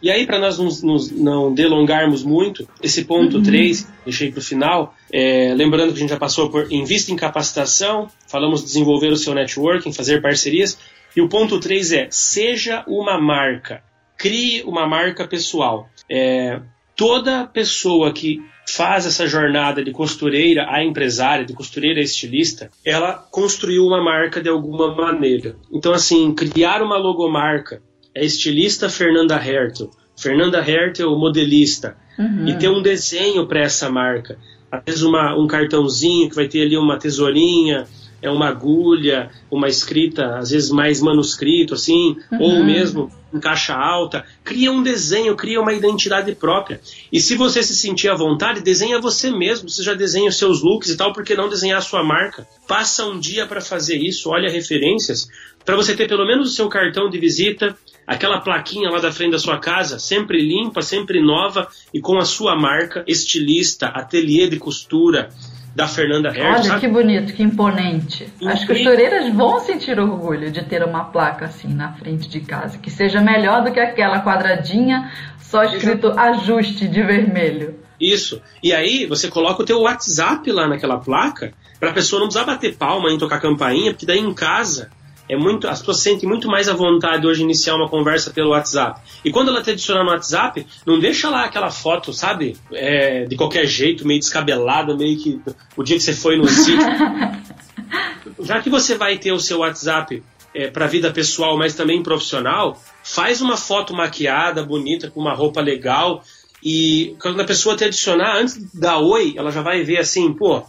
E aí, para nós nos, nos, não delongarmos muito, esse ponto uhum. 3, deixei para o final, é, lembrando que a gente já passou por invista em capacitação, falamos de desenvolver o seu networking, fazer parcerias, e o ponto 3 é seja uma marca, crie uma marca pessoal. É, toda pessoa que faz essa jornada de costureira a empresária, de costureira a estilista, ela construiu uma marca de alguma maneira. Então, assim, criar uma logomarca, é estilista Fernanda Hertel. Fernanda Hertel, modelista. Uhum. E ter um desenho para essa marca. Às vezes uma, um cartãozinho que vai ter ali uma tesourinha, é uma agulha, uma escrita, às vezes mais manuscrito, assim, uhum. ou mesmo em caixa alta. Cria um desenho, cria uma identidade própria. E se você se sentir à vontade, desenha você mesmo. Você já desenha os seus looks e tal, por que não desenhar a sua marca? Passa um dia para fazer isso, olha referências, para você ter pelo menos o seu cartão de visita, aquela plaquinha lá da frente da sua casa, sempre limpa, sempre nova e com a sua marca, estilista, ateliê de costura, da Fernanda Hertz. Olha sabe? que bonito, que imponente. As costureiras vão sentir orgulho de ter uma placa assim na frente de casa, que seja melhor do que aquela quadradinha só escrito Exato. ajuste de vermelho. Isso. E aí você coloca o teu WhatsApp lá naquela placa para a pessoa não precisar bater palma em tocar campainha, porque daí em casa é muito, as pessoas sentem muito mais à vontade hoje iniciar uma conversa pelo WhatsApp. E quando ela te adiciona no WhatsApp, não deixa lá aquela foto, sabe? É, de qualquer jeito, meio descabelada, meio que o dia que você foi no sítio. Já que você vai ter o seu WhatsApp é, para vida pessoal, mas também profissional, faz uma foto maquiada, bonita, com uma roupa legal. E quando a pessoa te adicionar, antes da oi, ela já vai ver assim, pô,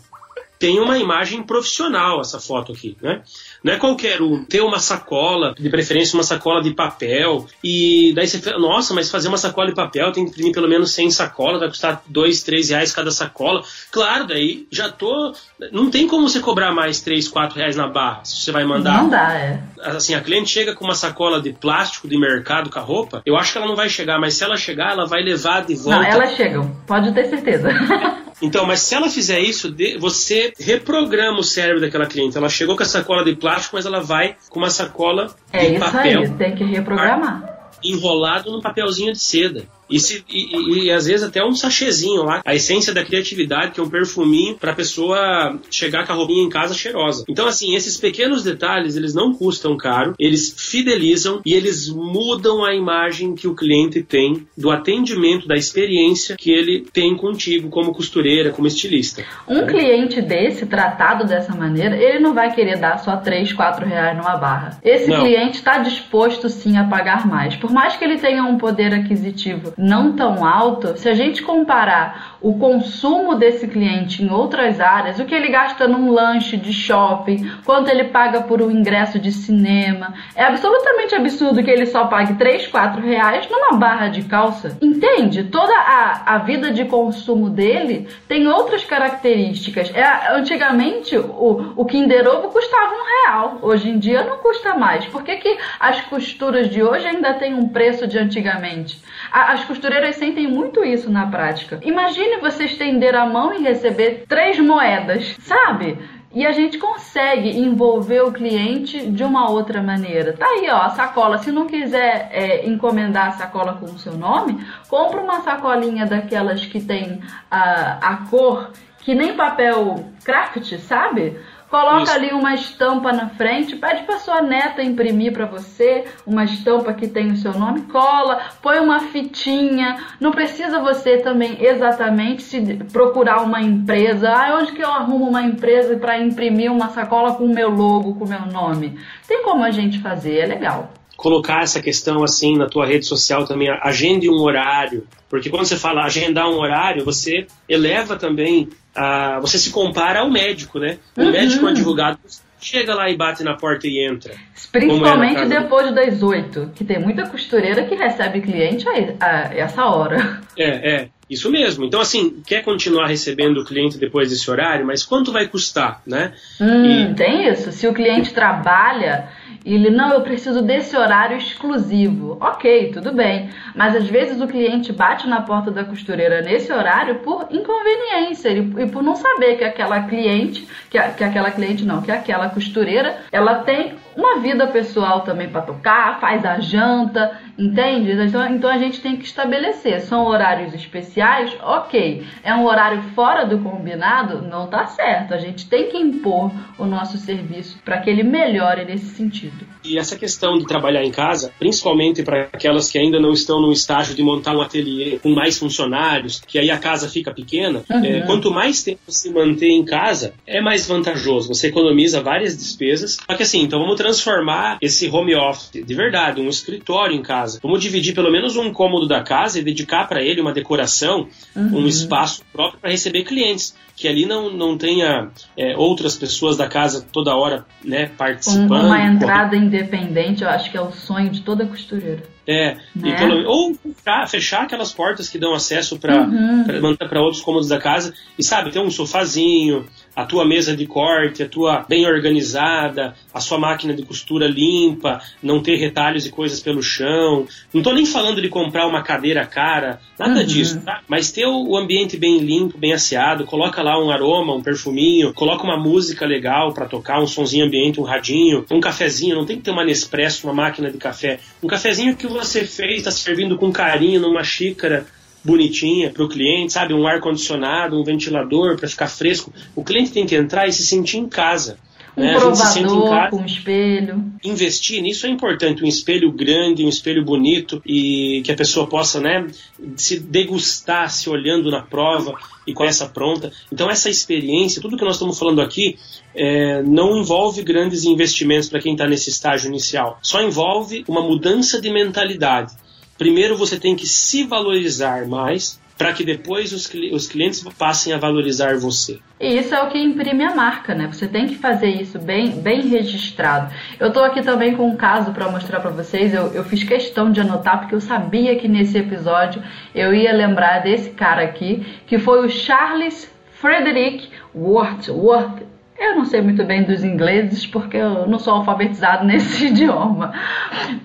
tem uma imagem profissional essa foto aqui, né? Não é qualquer um. Ter uma sacola, de preferência uma sacola de papel, e daí você fala, nossa, mas fazer uma sacola de papel tem que imprimir pelo menos 100 sacolas, vai custar 2, 3 reais cada sacola. Claro, daí já tô. Não tem como você cobrar mais 3, 4 reais na barra, se você vai mandar. Não dá, é. Assim, a cliente chega com uma sacola de plástico de mercado com a roupa, eu acho que ela não vai chegar, mas se ela chegar, ela vai levar de volta. Não, elas chegam, pode ter certeza. Então, mas se ela fizer isso, você reprograma o cérebro daquela cliente. Ela chegou com a sacola de plástico, mas ela vai com uma sacola é de papel. É isso aí, tem que reprogramar. Enrolado num papelzinho de seda. E, se, e, e, às vezes até um sachêzinho lá, a essência da criatividade, que é um perfuminho para a pessoa chegar com a roupinha em casa cheirosa. Então, assim, esses pequenos detalhes, eles não custam caro, eles fidelizam e eles mudam a imagem que o cliente tem do atendimento, da experiência que ele tem contigo como costureira, como estilista. Um cliente desse, tratado dessa maneira, ele não vai querer dar só 3, 4 reais numa barra. Esse não. cliente está disposto sim a pagar mais. Por mais que ele tenha um poder aquisitivo não tão alto, se a gente comparar o consumo desse cliente em outras áreas, o que ele gasta num lanche de shopping, quanto ele paga por um ingresso de cinema, é absolutamente absurdo que ele só pague 3, 4 reais numa barra de calça. Entende? Toda a, a vida de consumo dele tem outras características. É, antigamente, o, o Kinder Ovo custava um real. Hoje em dia não custa mais. Por que, que as costuras de hoje ainda têm um preço de antigamente? As costureiras sentem muito isso na prática. Imagine você estender a mão e receber três moedas, sabe? E a gente consegue envolver o cliente de uma outra maneira. Tá aí, ó, a sacola. Se não quiser é, encomendar a sacola com o seu nome, compra uma sacolinha daquelas que tem a, a cor que nem papel craft, sabe? Coloca Isso. ali uma estampa na frente, pede para sua neta imprimir para você uma estampa que tem o seu nome, cola, põe uma fitinha. Não precisa você também exatamente se procurar uma empresa. Ah, onde que eu arrumo uma empresa para imprimir uma sacola com o meu logo, com o meu nome? Tem como a gente fazer, é legal colocar essa questão assim na tua rede social também, agende um horário, porque quando você fala agendar um horário, você eleva também, a, você se compara ao médico, né? O uhum. médico, o advogado, chega lá e bate na porta e entra. Principalmente depois das oito, que tem muita costureira que recebe cliente a, a essa hora. É, é. Isso mesmo. Então, assim, quer continuar recebendo o cliente depois desse horário, mas quanto vai custar, né? Hum, e... Tem isso. Se o cliente trabalha e ele, não, eu preciso desse horário exclusivo. Ok, tudo bem. Mas às vezes o cliente bate na porta da costureira nesse horário por inconveniência e por não saber que aquela cliente, que, a, que aquela cliente não, que aquela costureira, ela tem uma vida pessoal também para tocar, faz a janta, entende? Então, então a gente tem que estabelecer. São horários especiais, ok. É um horário fora do combinado, não tá certo. A gente tem que impor o nosso serviço para que ele melhore nesse sentido. E essa questão de trabalhar em casa, principalmente para aquelas que ainda não estão no estágio de montar um ateliê com mais funcionários, que aí a casa fica pequena, uhum. é, quanto mais tempo se manter em casa, é mais vantajoso. Você economiza várias despesas. Só que assim, então vamos transformar esse home office de verdade, um escritório em casa. Vamos dividir pelo menos um cômodo da casa e dedicar para ele uma decoração, uhum. um espaço próprio para receber clientes que ali não, não tenha é, outras pessoas da casa toda hora né, participando. Uma entrada independente, eu acho que é o sonho de toda costureira. É, né? pelo, ou fechar, fechar, aquelas portas que dão acesso para uhum. para outros cômodos da casa e sabe, ter um sofazinho, a tua mesa de corte, a tua bem organizada, a sua máquina de costura limpa, não ter retalhos e coisas pelo chão. Não estou nem falando de comprar uma cadeira cara, nada uhum. disso, tá? Mas ter o ambiente bem limpo, bem asseado, coloca lá um aroma, um perfuminho, coloca uma música legal para tocar, um sonzinho ambiente, um radinho, um cafezinho, não tem que ter uma Nespresso, uma máquina de café. Um cafezinho que você fez, está servindo com carinho numa xícara bonitinha para o cliente, sabe? Um ar-condicionado, um ventilador para ficar fresco. O cliente tem que entrar e se sentir em casa. Um né? provador, um espelho. Investir nisso é importante, um espelho grande, um espelho bonito e que a pessoa possa né, se degustar se olhando na prova e com essa pronta. Então essa experiência, tudo que nós estamos falando aqui, é, não envolve grandes investimentos para quem está nesse estágio inicial. Só envolve uma mudança de mentalidade primeiro você tem que se valorizar mais para que depois os, os clientes passem a valorizar você. E isso é o que imprime a marca, né? Você tem que fazer isso bem, bem registrado. Eu estou aqui também com um caso para mostrar para vocês. Eu, eu fiz questão de anotar porque eu sabia que nesse episódio eu ia lembrar desse cara aqui, que foi o Charles Frederick Worth. Worth eu não sei muito bem dos ingleses porque eu não sou alfabetizado nesse idioma.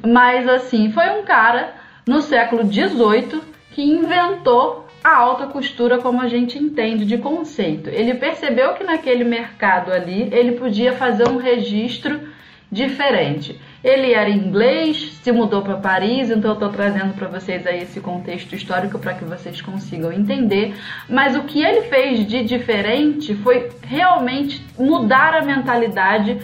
Mas assim, foi um cara no século XVIII que inventou a alta costura como a gente entende de conceito. Ele percebeu que naquele mercado ali ele podia fazer um registro diferente. Ele era inglês, se mudou para Paris, então eu estou trazendo para vocês aí esse contexto histórico para que vocês consigam entender. Mas o que ele fez de diferente foi realmente mudar a mentalidade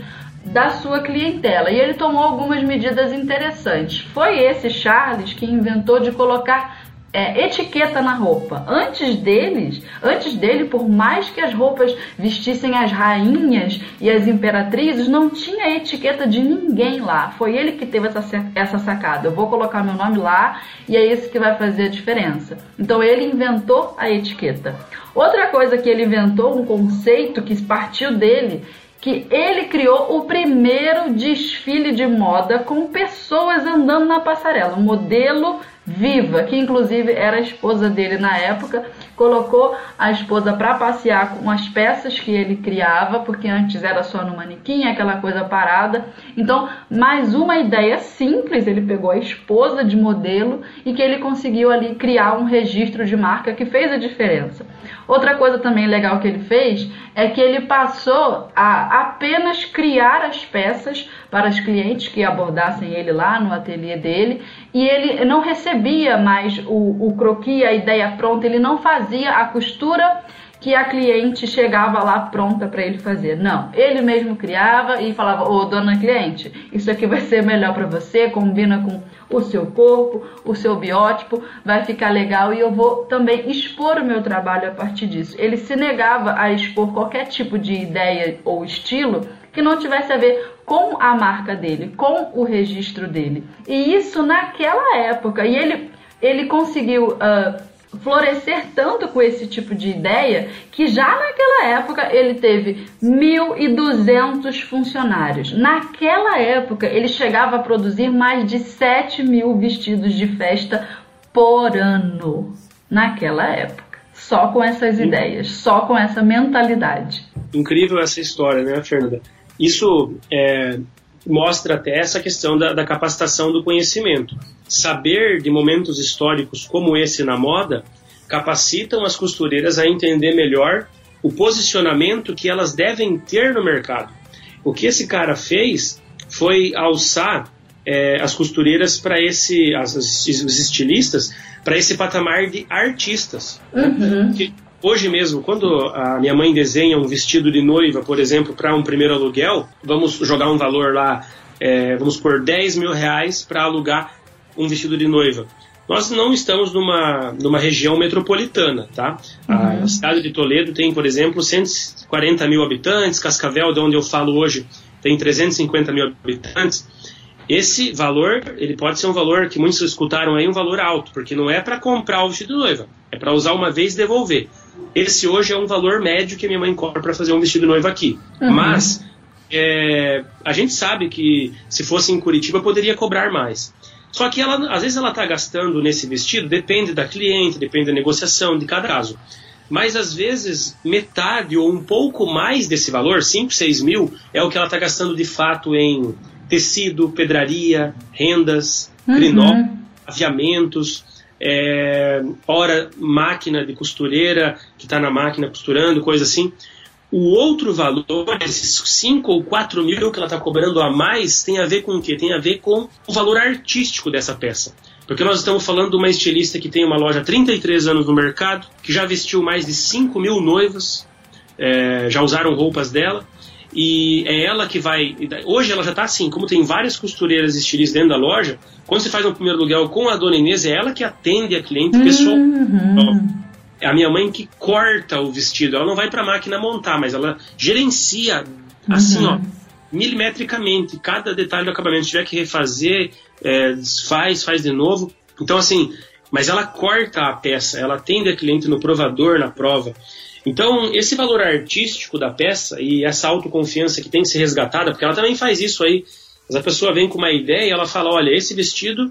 da sua clientela. E ele tomou algumas medidas interessantes. Foi esse Charles que inventou de colocar é, etiqueta na roupa. Antes deles, antes dele, por mais que as roupas vestissem as rainhas e as imperatrizes, não tinha etiqueta de ninguém lá. Foi ele que teve essa, essa sacada. Eu vou colocar meu nome lá e é isso que vai fazer a diferença. Então ele inventou a etiqueta. Outra coisa que ele inventou, um conceito que partiu dele, que ele criou o primeiro desfile de moda com pessoas andando na passarela, um modelo viva, que inclusive era a esposa dele na época, colocou a esposa para passear com as peças que ele criava, porque antes era só no manequim, aquela coisa parada. Então, mais uma ideia simples, ele pegou a esposa de modelo e que ele conseguiu ali criar um registro de marca que fez a diferença. Outra coisa também legal que ele fez é que ele passou a apenas criar as peças para os clientes que abordassem ele lá no ateliê dele e ele não recebia mais o, o croquis, a ideia pronta, ele não fazia a costura que a cliente chegava lá pronta para ele fazer. Não, ele mesmo criava e falava: "Ô, dona cliente, isso aqui vai ser melhor para você, combina com o seu corpo, o seu biótipo, vai ficar legal e eu vou também expor o meu trabalho a partir disso". Ele se negava a expor qualquer tipo de ideia ou estilo que não tivesse a ver com a marca dele, com o registro dele. E isso naquela época. E ele, ele conseguiu uh, florescer tanto com esse tipo de ideia que já naquela época ele teve 1.200 funcionários. Naquela época ele chegava a produzir mais de 7 mil vestidos de festa por ano. Naquela época. Só com essas ideias, só com essa mentalidade. Incrível essa história, né, Fernanda? Isso é, mostra até essa questão da, da, capacitação do conhecimento. Saber de momentos históricos como esse na moda capacitam as costureiras a entender melhor o posicionamento que elas devem ter no mercado. O que esse cara fez foi alçar é, as costureiras para esse, as, os estilistas para esse patamar de artistas. Uhum. Que, Hoje mesmo, quando a minha mãe desenha um vestido de noiva, por exemplo, para um primeiro aluguel, vamos jogar um valor lá é, vamos por 10 mil reais para alugar um vestido de noiva. Nós não estamos numa, numa região metropolitana, tá? Uhum. A cidade de Toledo tem, por exemplo, 140 mil habitantes, Cascavel, de onde eu falo hoje, tem 350 mil habitantes. Esse valor, ele pode ser um valor que muitos escutaram aí, um valor alto, porque não é para comprar o vestido de noiva, é para usar uma vez e devolver. Esse hoje é um valor médio que minha mãe cobra para fazer um vestido de noiva aqui. Uhum. Mas é, a gente sabe que se fosse em Curitiba poderia cobrar mais. Só que ela, às vezes ela está gastando nesse vestido, depende da cliente, depende da negociação, de cada caso. Mas às vezes metade ou um pouco mais desse valor, 5, 6 mil, é o que ela está gastando de fato em tecido, pedraria, rendas, uhum. aviamentos, é, hora máquina de costureira que está na máquina costurando, coisa assim. O outro valor, esses 5 ou 4 mil que ela está cobrando a mais, tem a ver com o quê? Tem a ver com o valor artístico dessa peça. Porque nós estamos falando de uma estilista que tem uma loja há 33 anos no mercado, que já vestiu mais de 5 mil noivas, é, já usaram roupas dela, e é ela que vai. Hoje ela já está assim, como tem várias costureiras estilistas dentro da loja, quando você faz um primeiro aluguel com a dona Inês, é ela que atende a cliente uhum. É a minha mãe que corta o vestido. Ela não vai para a máquina montar, mas ela gerencia assim, uhum. ó, milimetricamente. Cada detalhe do acabamento. Se tiver que refazer, é, faz, faz de novo. Então, assim, mas ela corta a peça, ela atende a cliente no provador, na prova. Então, esse valor artístico da peça e essa autoconfiança que tem que ser resgatada, porque ela também faz isso aí. Mas a pessoa vem com uma ideia e ela fala: olha, esse vestido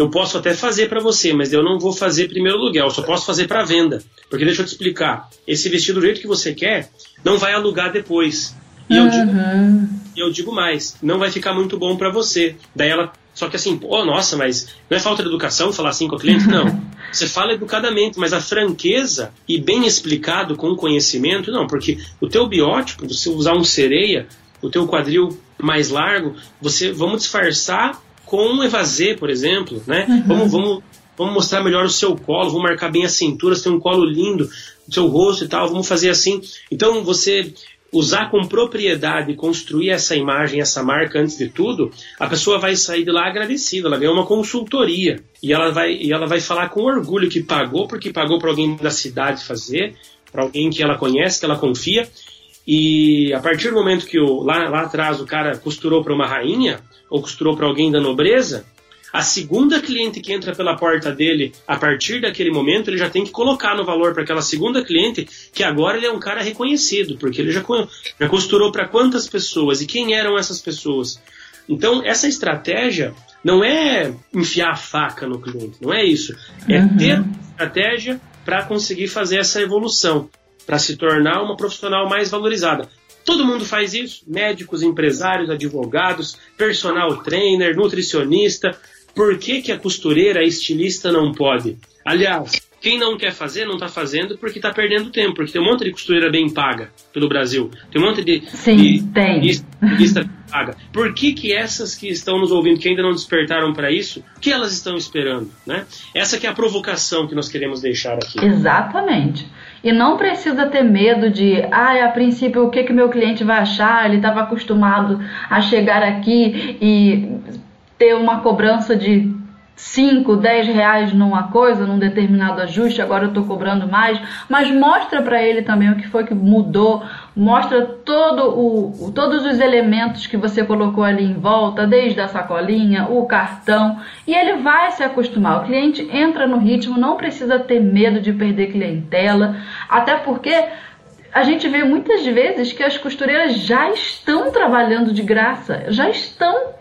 eu posso até fazer para você, mas eu não vou fazer primeiro aluguel, eu só posso fazer para venda. Porque deixa eu te explicar, esse vestido do jeito que você quer, não vai alugar depois. E eu, digo, uhum. eu digo mais, não vai ficar muito bom para você. Daí ela, só que assim, oh, nossa, mas não é falta de educação falar assim com o cliente? Não. Você fala educadamente, mas a franqueza e bem explicado com conhecimento, não, porque o teu biótipo, você usar um sereia, o teu quadril mais largo, você vamos disfarçar com um evasê, por exemplo, né? Uhum. Vamos, vamos, vamos mostrar melhor o seu colo, vamos marcar bem a cintura, você tem um colo lindo, o seu rosto e tal, vamos fazer assim. Então você usar com propriedade, construir essa imagem, essa marca antes de tudo, a pessoa vai sair de lá agradecida, ela ganhou uma consultoria e ela vai, e ela vai falar com orgulho que pagou, porque pagou para alguém da cidade fazer, para alguém que ela conhece, que ela confia. E a partir do momento que o, lá, lá atrás o cara costurou para uma rainha, ou costurou para alguém da nobreza, a segunda cliente que entra pela porta dele, a partir daquele momento, ele já tem que colocar no valor para aquela segunda cliente que agora ele é um cara reconhecido, porque ele já, já costurou para quantas pessoas e quem eram essas pessoas. Então, essa estratégia não é enfiar a faca no cliente, não é isso. É uhum. ter estratégia para conseguir fazer essa evolução, para se tornar uma profissional mais valorizada. Todo mundo faz isso: médicos, empresários, advogados, personal trainer, nutricionista. Por que, que a costureira, a estilista não pode? Aliás, quem não quer fazer, não está fazendo porque está perdendo tempo, porque tem um monte de costureira bem paga pelo Brasil. Tem um monte de. Sim, de, tem. Estilista paga. Por que, que essas que estão nos ouvindo, que ainda não despertaram para isso, o que elas estão esperando? Né? Essa que é a provocação que nós queremos deixar aqui. Exatamente. E não precisa ter medo de, ah, a princípio, o que, que meu cliente vai achar? Ele estava acostumado a chegar aqui e ter uma cobrança de 5, 10 reais numa coisa, num determinado ajuste, agora eu estou cobrando mais, mas mostra para ele também o que foi que mudou, mostra todo o, todos os elementos que você colocou ali em volta, desde a sacolinha, o cartão, e ele vai se acostumar. O cliente entra no ritmo, não precisa ter medo de perder clientela, até porque a gente vê muitas vezes que as costureiras já estão trabalhando de graça, já estão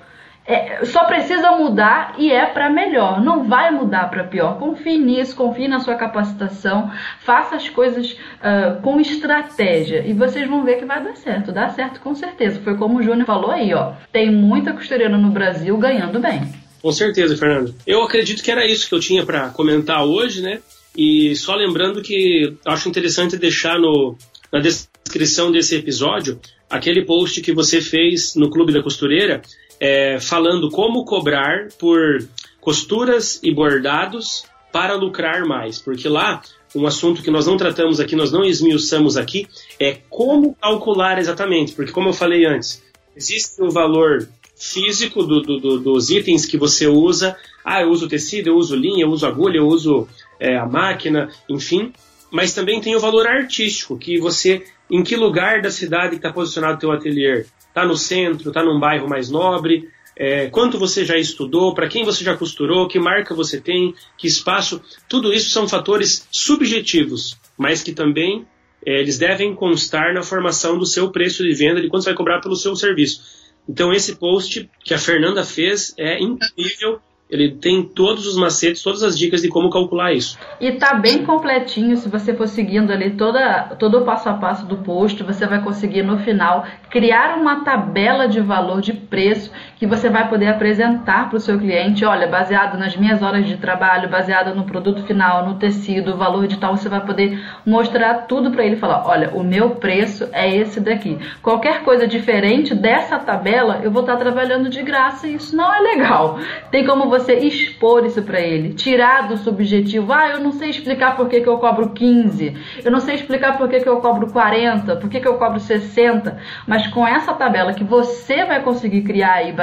é, só precisa mudar e é para melhor, não vai mudar para pior. Confie nisso, confie na sua capacitação, faça as coisas uh, com estratégia e vocês vão ver que vai dar certo. Dá certo com certeza. Foi como o Júnior falou aí, ó. Tem muita costureira no Brasil ganhando bem. Com certeza, Fernando. Eu acredito que era isso que eu tinha para comentar hoje, né? E só lembrando que acho interessante deixar no, na descrição desse episódio aquele post que você fez no Clube da Costureira é, falando como cobrar por costuras e bordados para lucrar mais, porque lá um assunto que nós não tratamos aqui, nós não esmiuçamos aqui, é como calcular exatamente, porque como eu falei antes, existe o valor físico do, do, dos itens que você usa. Ah, eu uso tecido, eu uso linha, eu uso agulha, eu uso é, a máquina, enfim. Mas também tem o valor artístico, que você, em que lugar da cidade está posicionado o teu ateliê? Está no centro, está num bairro mais nobre? É, quanto você já estudou, para quem você já costurou, que marca você tem, que espaço, tudo isso são fatores subjetivos, mas que também é, eles devem constar na formação do seu preço de venda, de quanto você vai cobrar pelo seu serviço. Então esse post que a Fernanda fez é incrível ele tem todos os macetes, todas as dicas de como calcular isso. E tá bem completinho, se você for seguindo ali toda, todo o passo a passo do post, você vai conseguir no final criar uma tabela de valor de preço que você vai poder apresentar para o seu cliente. Olha, baseado nas minhas horas de trabalho, baseado no produto final, no tecido, valor de tal, você vai poder mostrar tudo para ele falar: olha, o meu preço é esse daqui. Qualquer coisa diferente dessa tabela, eu vou estar trabalhando de graça e isso não é legal. Tem como você expor isso para ele, tirar do subjetivo. Ah, eu não sei explicar por que, que eu cobro 15, eu não sei explicar por que, que eu cobro 40, por que, que eu cobro 60, mas com essa tabela que você vai conseguir criar aí,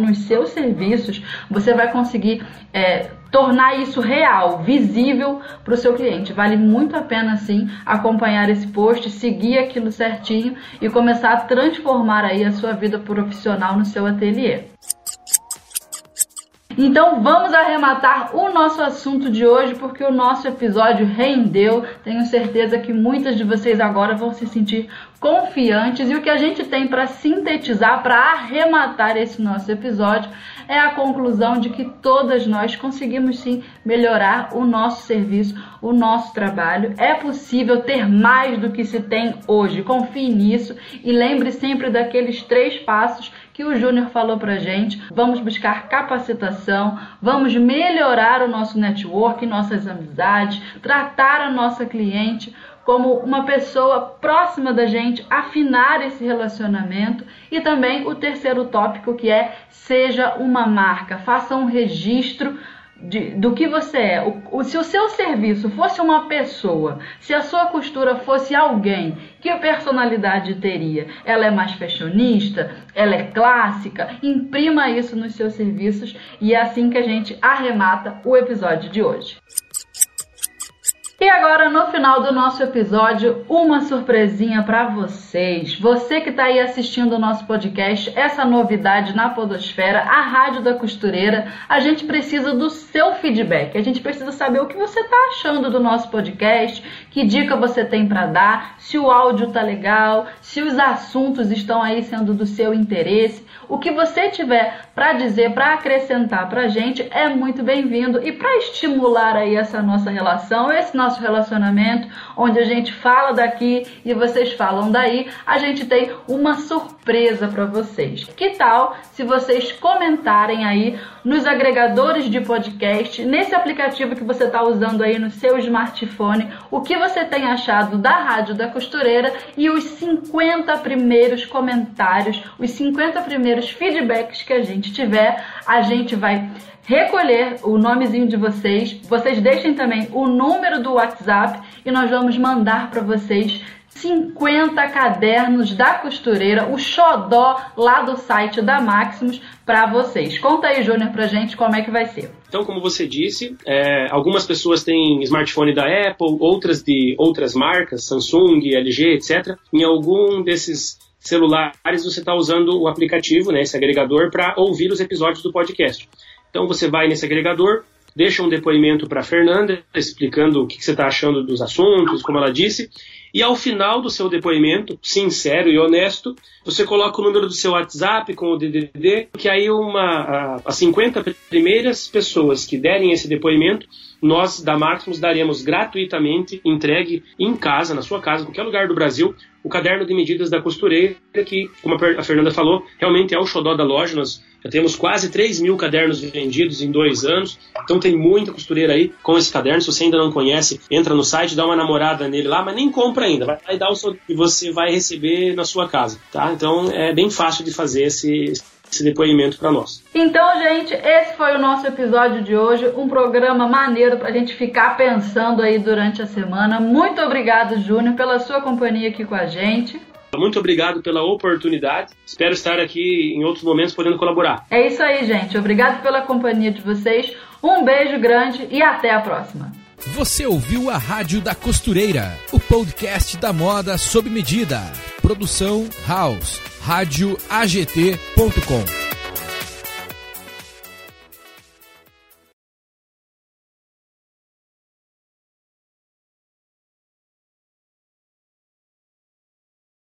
nos seus serviços, você vai conseguir é, tornar isso real, visível para o seu cliente. Vale muito a pena sim acompanhar esse post, seguir aquilo certinho e começar a transformar aí a sua vida profissional no seu ateliê. Então vamos arrematar o nosso assunto de hoje, porque o nosso episódio rendeu. Tenho certeza que muitas de vocês agora vão se sentir confiantes e o que a gente tem para sintetizar, para arrematar esse nosso episódio é a conclusão de que todas nós conseguimos sim melhorar o nosso serviço, o nosso trabalho. É possível ter mais do que se tem hoje. Confie nisso e lembre sempre daqueles três passos que o Júnior falou pra gente. Vamos buscar capacitação, vamos melhorar o nosso network, nossas amizades, tratar a nossa cliente como uma pessoa próxima da gente, afinar esse relacionamento e também o terceiro tópico que é seja uma marca, faça um registro de, do que você é. O, o, se o seu serviço fosse uma pessoa, se a sua costura fosse alguém, que personalidade teria? Ela é mais fashionista? Ela é clássica? Imprima isso nos seus serviços e é assim que a gente arremata o episódio de hoje. E agora, no final do nosso episódio, uma surpresinha para vocês. Você que está aí assistindo o nosso podcast, essa novidade na Podosfera, a Rádio da Costureira, a gente precisa do seu feedback. A gente precisa saber o que você está achando do nosso podcast, que dica você tem para dar, se o áudio tá legal, se os assuntos estão aí sendo do seu interesse. O que você tiver para dizer, para acrescentar para a gente é muito bem-vindo e para estimular aí essa nossa relação, esse nosso relacionamento, onde a gente fala daqui e vocês falam daí, a gente tem uma surpresa para vocês. Que tal se vocês comentarem aí nos agregadores de podcast, nesse aplicativo que você está usando aí no seu smartphone, o que você tem achado da Rádio da Costureira e os 50 primeiros comentários, os 50 primeiros feedbacks que a gente tiver, a gente vai recolher o nomezinho de vocês. Vocês deixem também o número do WhatsApp e nós vamos mandar para vocês 50 cadernos da costureira, o xodó lá do site da Maximus para vocês. Conta aí, Júnior, pra gente como é que vai ser. Então, como você disse, é, algumas pessoas têm smartphone da Apple, outras de outras marcas, Samsung, LG, etc. Em algum desses celulares você está usando o aplicativo, né, esse agregador, para ouvir os episódios do podcast. Então você vai nesse agregador, deixa um depoimento para a Fernanda, explicando o que, que você está achando dos assuntos, como ela disse, e ao final do seu depoimento, sincero e honesto, você coloca o número do seu WhatsApp com o DDD, que aí uma, as 50 primeiras pessoas que derem esse depoimento, nós da Maximus daremos gratuitamente, entregue em casa, na sua casa, em qualquer lugar do Brasil, o caderno de medidas da costureira, que, como a Fernanda falou, realmente é o xodó da loja. Nós já temos quase 3 mil cadernos vendidos em dois anos, então tem muita costureira aí com esse caderno. Se você ainda não conhece, entra no site, dá uma namorada nele lá, mas nem compra ainda. Vai dar o seu e você vai receber na sua casa, tá? Então é bem fácil de fazer esse esse depoimento para nós. Então, gente, esse foi o nosso episódio de hoje, um programa maneiro para a gente ficar pensando aí durante a semana. Muito obrigado, Júnior, pela sua companhia aqui com a gente. Muito obrigado pela oportunidade. Espero estar aqui em outros momentos podendo colaborar. É isso aí, gente. Obrigado pela companhia de vocês. Um beijo grande e até a próxima. Você ouviu a Rádio da Costureira, o podcast da moda sob medida. Produção House, radioagt.com.